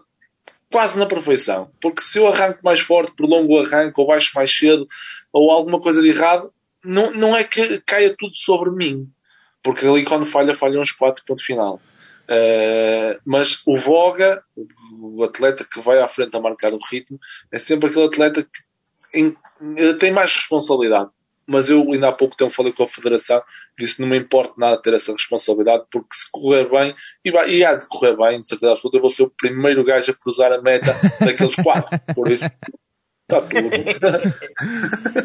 quase na perfeição. Porque se eu arranco mais forte, prolongo o arranque, ou baixo mais cedo, ou alguma coisa de errado, não, não é que caia tudo sobre mim. Porque ali quando falha, falham uns 4 ponto final. Uh, mas o Voga, o atleta que vai à frente a marcar o ritmo, é sempre aquele atleta que em, tem mais responsabilidade. Mas eu ainda há pouco tempo falei com a Federação, disse não me importa nada ter essa responsabilidade, porque se correr bem, e, vai, e há de correr bem, de certeza absoluta, eu vou ser o primeiro gajo a cruzar a meta daqueles quatro. Por isso, está tudo.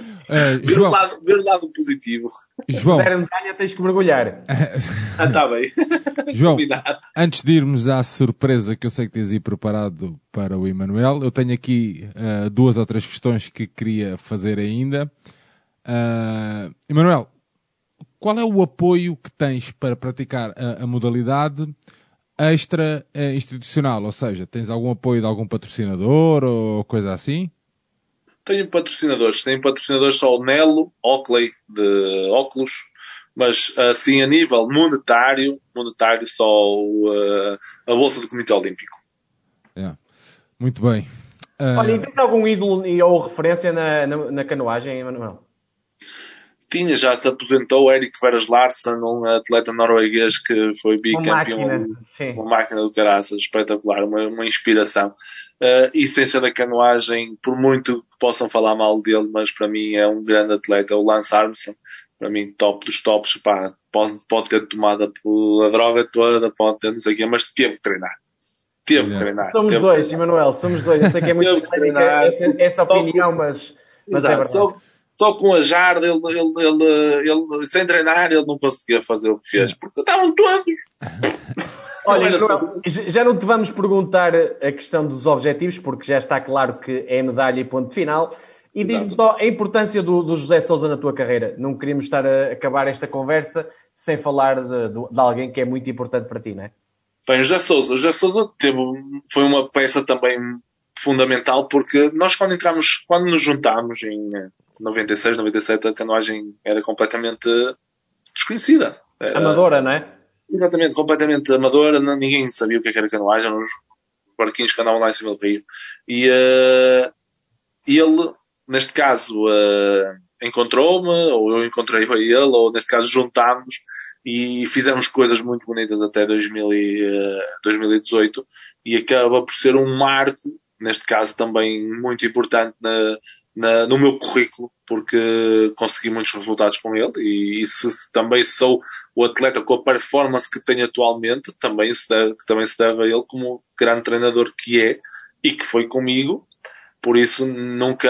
Uh, ver, o lado, ver o lado positivo. João. Se der medalha, tens que mergulhar. ah, está bem. João, antes de irmos à surpresa que eu sei que tens aí preparado para o Emanuel, eu tenho aqui uh, duas ou três questões que queria fazer ainda. Uh, Emanuel, qual é o apoio que tens para praticar a, a modalidade extra institucional? Ou seja, tens algum apoio de algum patrocinador ou coisa assim? Tenho patrocinadores. Tenho patrocinadores só o Nelo, Oakley de óculos, mas assim a nível monetário, monetário só uh, a Bolsa do Comitê Olímpico. Yeah. Muito bem. Uh... Olha, e tens algum ídolo ou referência na, na, na canoagem, Emanuel? tinha, já se aposentou Eric Veras Larsson, um atleta norueguês que foi bicampeão. Uma máquina, uma máquina do caraças, espetacular, uma, uma inspiração. Uh, e sem ser da canoagem, por muito que possam falar mal dele, mas para mim é um grande atleta, o Lance Armstrong. Para mim, top dos tops, pá, pode, pode ter tomado a droga toda, pode ter não sei o quê, mas teve que treinar. Teve que treinar. Somos dois, Emanuel, somos dois. Eu sei que é muito essa, essa opinião, mas, mas é verdade. Só, só com a jarda, ele, ele, ele, ele, sem treinar, ele não conseguia fazer o que fez, porque estavam todos. Olha, já não te vamos perguntar a questão dos objetivos, porque já está claro que é medalha e ponto final. E diz-me só a importância do, do, José Souza na tua carreira. Não queríamos estar a acabar esta conversa sem falar de, de, de alguém que é muito importante para ti, não é? Bem, José Souza. O José Souza teve, foi uma peça também fundamental, porque nós quando entramos, quando nos juntámos em 96, 97, a canoagem era completamente desconhecida. Era, amadora, não é? Exatamente, completamente amadora, ninguém sabia o que, é era canoagem, os barquinhos que andavam lá em cima do rio. E uh, ele, neste caso, uh, encontrou-me, ou eu encontrei ele, ou neste caso juntámos e fizemos coisas muito bonitas até 2000 e, uh, 2018 e acaba por ser um marco, neste caso também muito importante na, na, no meu currículo, porque consegui muitos resultados com ele e, e se, também sou o atleta com a performance que tenho atualmente, também se, deve, também se deve a ele como grande treinador que é e que foi comigo. Por isso, nunca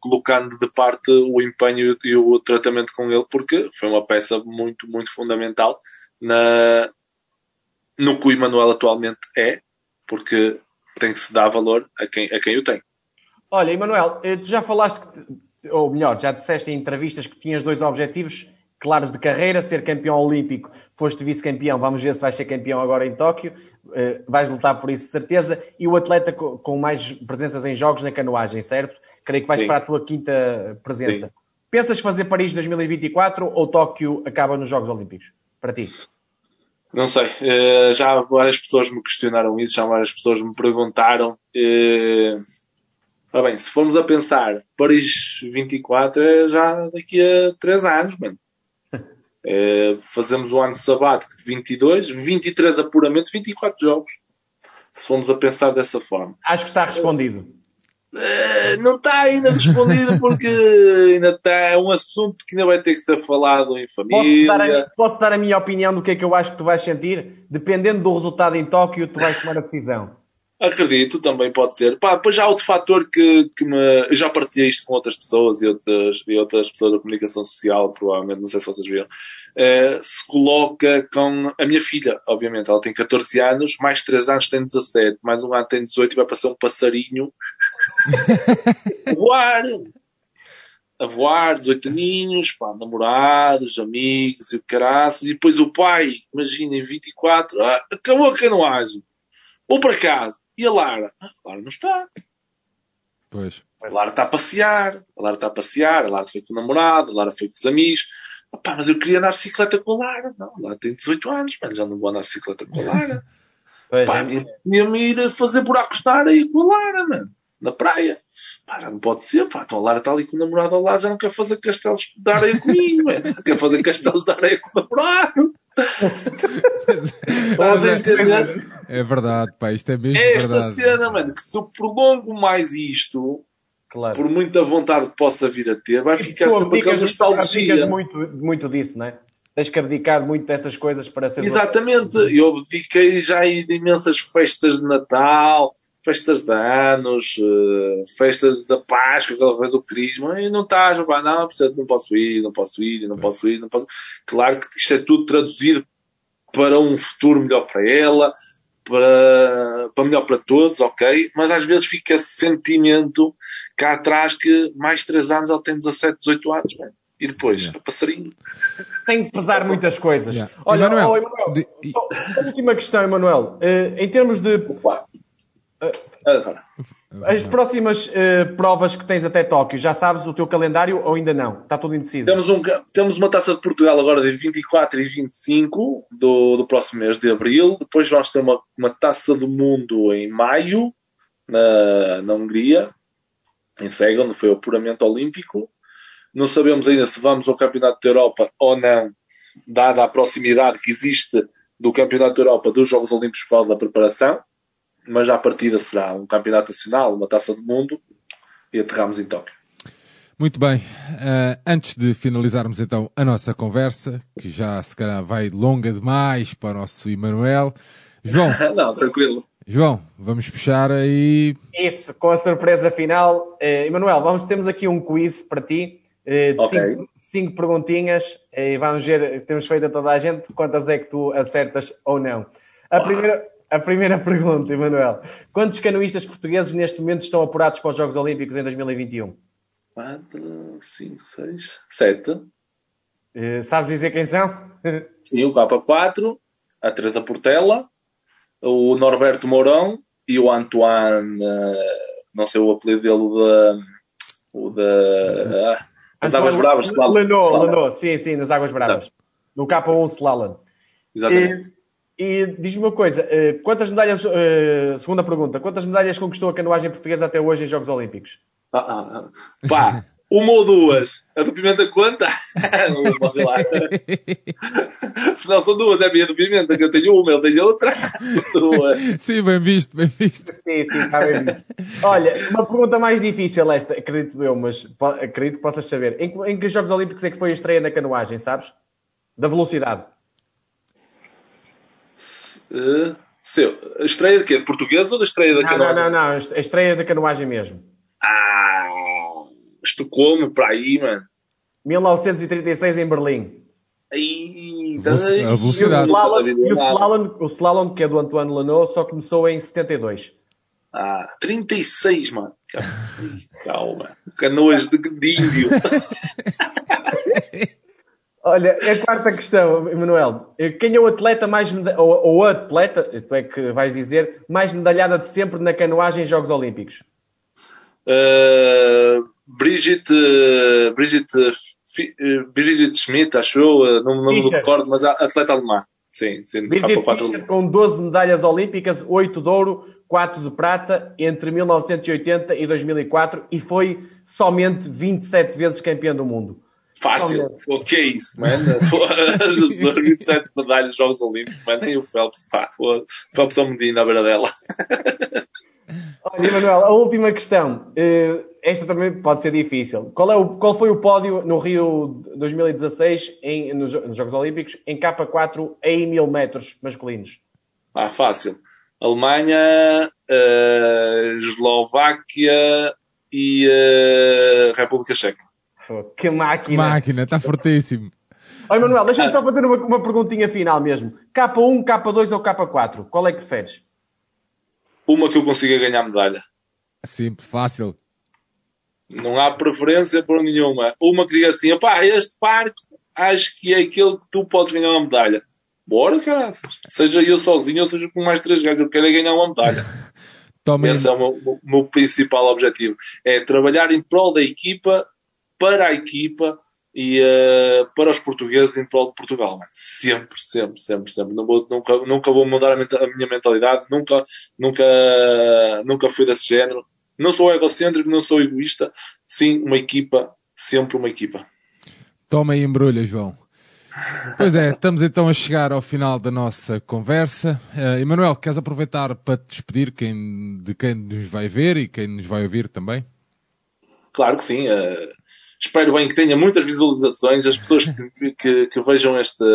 colocando de parte o empenho e o tratamento com ele, porque foi uma peça muito, muito fundamental na, no que o Emanuel atualmente é, porque tem que se dar valor a quem, a quem o tem. Olha, Emanuel, eh, tu já falaste, que, ou melhor, já disseste em entrevistas que tinhas dois objetivos claros de carreira, ser campeão olímpico, foste vice-campeão, vamos ver se vais ser campeão agora em Tóquio, uh, vais lutar por isso de certeza, e o atleta com, com, mais presenças em jogos na canoagem, certo? Creio que vais Sim. para a tua quinta presença. Sim. Pensas fazer Paris 2024 ou Tóquio acaba nos Jogos Olímpicos? Para ti? Não sei. Uh, já várias pessoas me questionaram isso, já várias pessoas me perguntaram. Uh, Ora bem, se formos a pensar, Paris 24 é já daqui a 3 anos, mano. É, fazemos o ano sabático de 22, 23 apuramento, 24 jogos. Se formos a pensar dessa forma. Acho que está respondido. É, não está ainda respondido porque ainda está é um assunto que ainda vai ter que ser falado em família. Posso dar, a, posso dar a minha opinião do que é que eu acho que tu vais sentir? Dependendo do resultado em Tóquio, tu vais tomar a decisão. Acredito, também pode ser. Pá, depois há outro fator que, que me. Eu já partilhei isto com outras pessoas e outras, e outras pessoas da comunicação social, provavelmente, não sei se vocês viram. Uh, se coloca com a minha filha, obviamente, ela tem 14 anos, mais 3 anos tem 17, mais um ano tem 18 e vai passar um passarinho voar. A voar, 18 aninhos, pá, namorados, amigos e o caraças, e depois o pai, imaginem, 24, ah, acabou a canoagem Vou para casa. E a Lara? Ah, a Lara não está. Pois. A Lara está a passear. A Lara está a passear. A Lara foi com o namorado. A Lara foi com os amigos. Opa, mas eu queria andar de bicicleta com a Lara. Não, a Lara tem 18 anos, mano, já não vou andar de bicicleta com a Lara. Pois Pá, é. Tinha-me ir fazer buracos na areia com a Lara, mano. Na praia. Pá, já não pode ser, pá. Então a Lara está ali com o namorado ao lado, já não quer fazer castelos de areia comigo, mano. Quer fazer castelos de areia com o namorado. Estás a entender? É verdade, pá, isto é mesmo é esta verdade. cena, mano, que se eu prolongo mais isto, claro. por muita vontade que possa vir a ter, vai ficar tu sempre aquela nostalgia. muito, muito disso, não é? Tens que abdicar muito dessas coisas para ser. Exatamente, eu abdiquei já de imensas festas de Natal, festas de anos, uh, festas da Páscoa, aquela vez o Crisma, e não estás, não, não posso ir, não posso ir, não posso ir, não posso. Claro que isto é tudo traduzido para um futuro melhor para ela, para, para melhor para todos, ok? Mas às vezes fica esse sentimento cá atrás que mais 3 anos ela tem 17, 18 anos, bem. E depois, yeah. passarinho. Tem que pesar muitas coisas. Yeah. Olha, Emanuel, oh, Emanuel de... só, última questão, Emanuel. Uh, em termos de. As próximas uh, provas que tens até Tóquio, já sabes o teu calendário ou ainda não? Está tudo indeciso? Temos, um, temos uma taça de Portugal agora de 24 e 25 do, do próximo mês de abril. Depois vamos ter uma, uma taça do mundo em maio, na, na Hungria, em Sega, onde foi o apuramento olímpico. Não sabemos ainda se vamos ao Campeonato da Europa ou não, dada a proximidade que existe do Campeonato da Europa dos Jogos Olímpicos por da preparação mas à partida será um campeonato nacional, uma taça do mundo e aterramos em Tóquio. Muito bem. Uh, antes de finalizarmos então a nossa conversa, que já se calhar vai longa demais para o nosso Emanuel, João. Não, tranquilo. João, vamos puxar aí. Isso, com a surpresa final. Uh, Emanuel, vamos, temos aqui um quiz para ti. Uh, de okay. cinco, cinco, perguntinhas e vamos ver, temos feito a toda a gente quantas é que tu acertas ou não. A primeira, a primeira pergunta, Emanuel. Quantos canoístas portugueses neste momento estão apurados para os Jogos Olímpicos em 2021? 4, 5, 6, 7. Uh, sabes dizer quem são? Sim, o K4, a Teresa Portela, o Norberto Mourão e o Antoine, uh, não sei o apelido dele, de, o da. Uh, as Águas Bravas, Slalom. Lenô, sim, sim, nas Águas Bravas. Tá. No K1 Slalom. Exatamente. E, e diz-me uma coisa, eh, quantas medalhas, eh, segunda pergunta, quantas medalhas conquistou a canoagem portuguesa até hoje em Jogos Olímpicos? Ah, ah, ah. Pá, uma ou duas. A do Pimenta quanta? lá. Senão são duas, é a minha do Pimenta, que eu tenho uma, ele tem outra. duas. Sim, bem visto, bem visto. Sim, sim, está bem visto. Olha, uma pergunta mais difícil esta, acredito eu, mas acredito que possas saber. Em, em que Jogos Olímpicos é que foi a estreia na canoagem, sabes? Da velocidade. Uh, seu, a estreia de quê? Portuguesa ou da estreia da não, canoagem? Não, não, não, a estreia da canoagem mesmo. Ah, Estocolmo, para aí, mano. 1936 em Berlim. Aí, a velocidade. E o slalom, e o slalom, o slalom, que é do Antoine Lano, só começou em 72. Ah, 36, mano. Calma. Canoas de, de índio. Olha, é a quarta questão, Emanuel. Quem é o atleta mais ou, ou a atleta, tu é que vais dizer, mais medalhada de sempre na canoagem em Jogos Olímpicos? Uh, Brigitte, Brigitte, Brigitte Schmidt, acho eu, não, não me recordo, mas atleta alemã. Sim, sim. Brigitte Fischer, com 12 medalhas olímpicas, 8 de ouro, 4 de prata, entre 1980 e 2004, e foi somente 27 vezes campeã do mundo. Fácil. O que é isso, mano? 27 medalhas Jogos Olímpicos, mano. Nem o Phelps, pá. O Phelps é um medinho na beira dela. Olha, Emanuel, a última questão. Eh, esta também pode ser difícil. Qual, é o, qual foi o pódio no Rio 2016, em, nos, nos Jogos Olímpicos, em K4 em 1000 metros masculinos? Ah, fácil. Alemanha, uh, Eslováquia e uh, República Checa. Que máquina! Máquina, está fortíssimo. Oi, Manuel, deixa-me só fazer uma, uma perguntinha final mesmo. K1, K2 ou K4? Qual é que preferes? Uma que eu consiga ganhar medalha. Simples, fácil. Não há preferência por nenhuma. Uma que diga assim, pá, este parque acho que é aquele que tu podes ganhar uma medalha. Bora, cara. Seja eu sozinho ou seja com mais três gajos, eu quero é ganhar uma medalha. Esse é o meu, o meu principal objetivo. É trabalhar em prol da equipa para a equipa e uh, para os portugueses em prol de Portugal. Mas sempre, sempre, sempre, sempre. Não vou, nunca, nunca vou mudar a, a, minha mentalidade, nunca, nunca, nunca fui desse género. Não sou egocêntrico, não sou egoísta. Sim, uma equipa, sempre uma equipa. Toma e embrulha, João. Pois é, estamos então a chegar ao final da nossa conversa. Uh, Emanuel, queres aproveitar para te despedir quem, de quem nos vai ver e quem nos vai ouvir também? Claro que sim. Uh, espero bem que tenha muitas visualizações, as pessoas que, que, que vejam esta,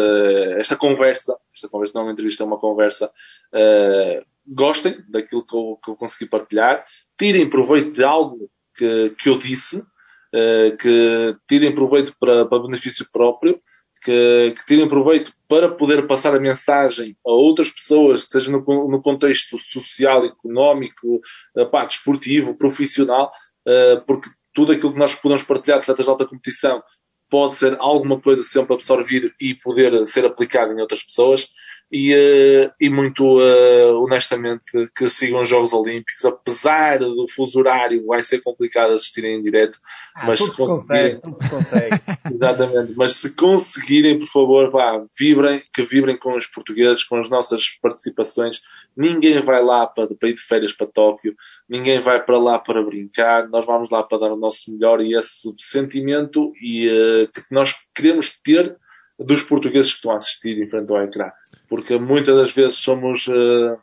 esta conversa, esta conversa não é uma entrevista, é uma conversa, uh, gostem daquilo que eu, que eu, consegui partilhar, tirem proveito de algo que, que eu disse, uh, que tirem proveito para, para benefício próprio, que, que, tirem proveito para poder passar a mensagem a outras pessoas, seja no, no contexto social, económico, uh, pá, desportivo, profissional, uh, porque tudo aquilo que nós podemos partilhar de atletas de alta competição pode ser alguma coisa sempre absorvido e poder ser aplicado em outras pessoas. E, uh, e muito uh, honestamente que sigam os Jogos Olímpicos, apesar do fuso horário, vai ser complicado assistirem em direto, ah, mas se conseguirem, consegue, exatamente, mas se conseguirem, por favor, vá, vibrem, que vibrem com os portugueses, com as nossas participações. Ninguém vai lá para, para ir de férias para Tóquio, ninguém vai para lá para brincar, nós vamos lá para dar o nosso melhor e esse sentimento e uh, que nós queremos ter dos portugueses que estão a assistir em frente ao ecrã. Porque muitas das vezes somos uh,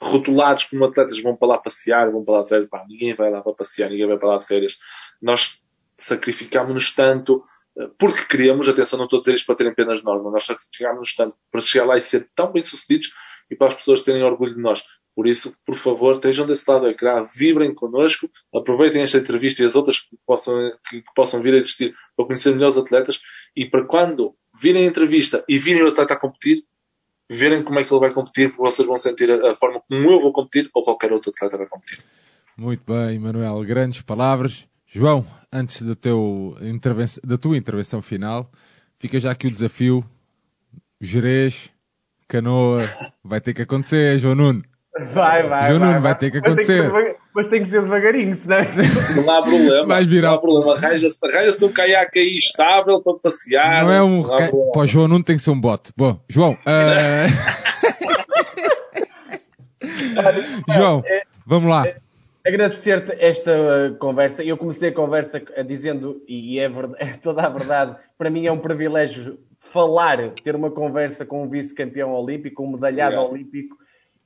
rotulados como atletas vão para lá passear, vão para lá de férias. Pá, ninguém vai lá para passear, ninguém vai para lá de férias. Nós sacrificámos-nos tanto uh, porque queremos, atenção, não estou a dizer isto para terem pena de nós, mas nós sacrificámos-nos tanto para chegar lá e ser tão bem sucedidos e para as pessoas terem orgulho de nós. Por isso, por favor, estejam desse lado do ecrã, vibrem connosco, aproveitem esta entrevista e as outras que possam, que, que possam vir a existir para conhecer melhores atletas e para quando virem a entrevista e virem o atleta a competir, verem como é que ele vai competir, porque vocês vão sentir a, a forma como eu vou competir ou qualquer outro atleta vai competir. Muito bem, Manuel, grandes palavras. João, antes da, teu da tua intervenção final, fica já aqui o desafio. Jerez, Canoa, vai ter que acontecer, João Nuno. Vai, vai. João vai, Nuno, vai, ter que acontecer. Mas tem que ser devagarinho, senão. Não há problema. Vais virar. Não há problema. Arranja-se arranja um caiaque aí estável para passear. Não é um. Não ca... Pô, João Nuno tem que ser um bote. Bom, João. Uh... João, é, vamos lá. É, Agradecer-te esta conversa. Eu comecei a conversa dizendo, e é, verdade, é toda a verdade, para mim é um privilégio falar, ter uma conversa com um vice-campeão olímpico, um medalhado yeah. olímpico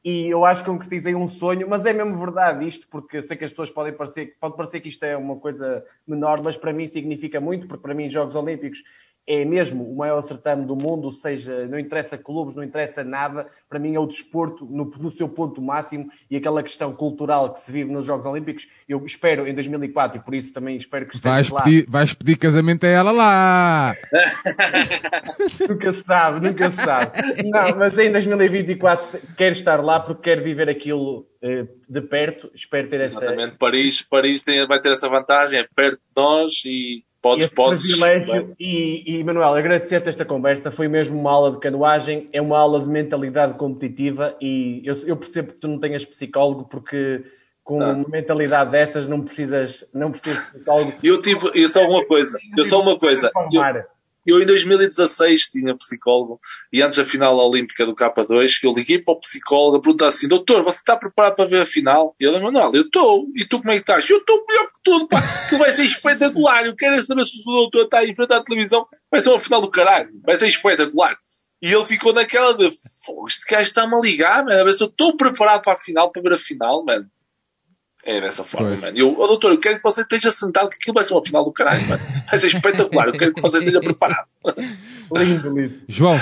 e eu acho que concretizei um sonho, mas é mesmo verdade isto, porque eu sei que as pessoas podem parecer, pode parecer que isto é uma coisa menor, mas para mim significa muito, porque para mim Jogos Olímpicos é mesmo o maior certame do mundo, ou seja, não interessa clubes, não interessa nada, para mim é o desporto no, no, seu ponto máximo e aquela questão cultural que se vive nos Jogos Olímpicos, eu espero em 2004 e por isso também espero que esteja vais lá. Pedir, vais pedir casamento a ela lá! nunca se sabe, nunca se sabe. Não, mas em 2024 quero estar lá porque quero viver aquilo eh, de perto, espero ter essa... Exatamente, Paris, Paris tem, vai ter essa vantagem, é perto de nós e Podes, podes. Privilégio. E, e, Manuel, agradecer-te esta conversa. Foi mesmo uma aula de canoagem, é uma aula de mentalidade competitiva e eu, eu percebo que tu não tenhas psicólogo porque com ah. uma mentalidade dessas não precisas, não precisas de psicólogo. Eu tive, eu só uma coisa, eu só uma coisa. Eu, Eu em 2016 tinha psicólogo e antes da final olímpica do K2 eu liguei para o psicólogo a perguntar assim, doutor, você está preparado para ver a final? E ele, Manuel, eu estou. E tu como é que estás? Eu estou melhor que tudo, pá, que vai ser espetacular. Eu quero saber se o doutor está aí em frente à televisão. Vai ser uma final do caralho. Vai ser espetacular. E ele ficou naquela de, este gajo está-me a ligar, mano, a ver se eu estou preparado para a final, para ver a final, mano. É dessa forma, pois. mano. Eu, oh, doutor, eu quero que você esteja sentado, que aquilo vai ser uma final do caralho, mano. Vai ser espetacular. Eu quero que você esteja preparado. lindo, lindo. João,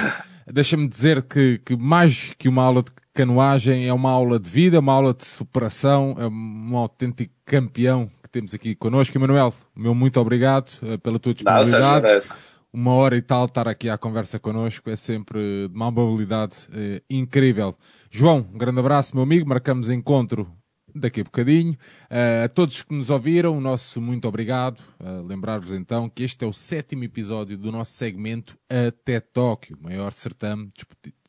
deixa-me dizer que, que mais que uma aula de canoagem é uma aula de vida, uma aula de superação, é um autêntico campeão que temos aqui connosco. Emanuel, meu muito obrigado uh, pela tua disponibilidade. Não, uma hora e tal estar aqui à conversa connosco é sempre de uma amabilidade uh, incrível. João, um grande abraço, meu amigo. Marcamos encontro daqui a bocadinho. Uh, a todos que nos ouviram, o nosso muito obrigado. Uh, Lembrar-vos então que este é o sétimo episódio do nosso segmento Até Tóquio, maior certame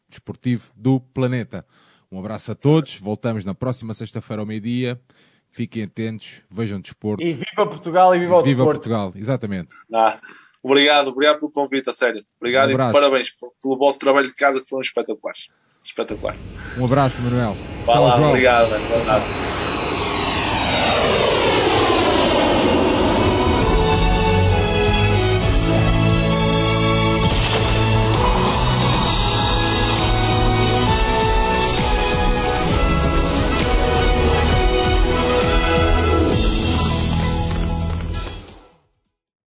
desportivo do planeta. Um abraço a todos. Voltamos na próxima sexta-feira ao meio-dia. Fiquem atentos, vejam desporto. E viva Portugal e viva o viva desporto. Portugal, exatamente. Ah, obrigado, obrigado pelo convite, a sério. Obrigado um e parabéns pelo vosso trabalho de casa que foram espetaculares. Espetacular. Um abraço, Manuel. Vá Tchau, lá, João. obrigado, mano. Um abraço.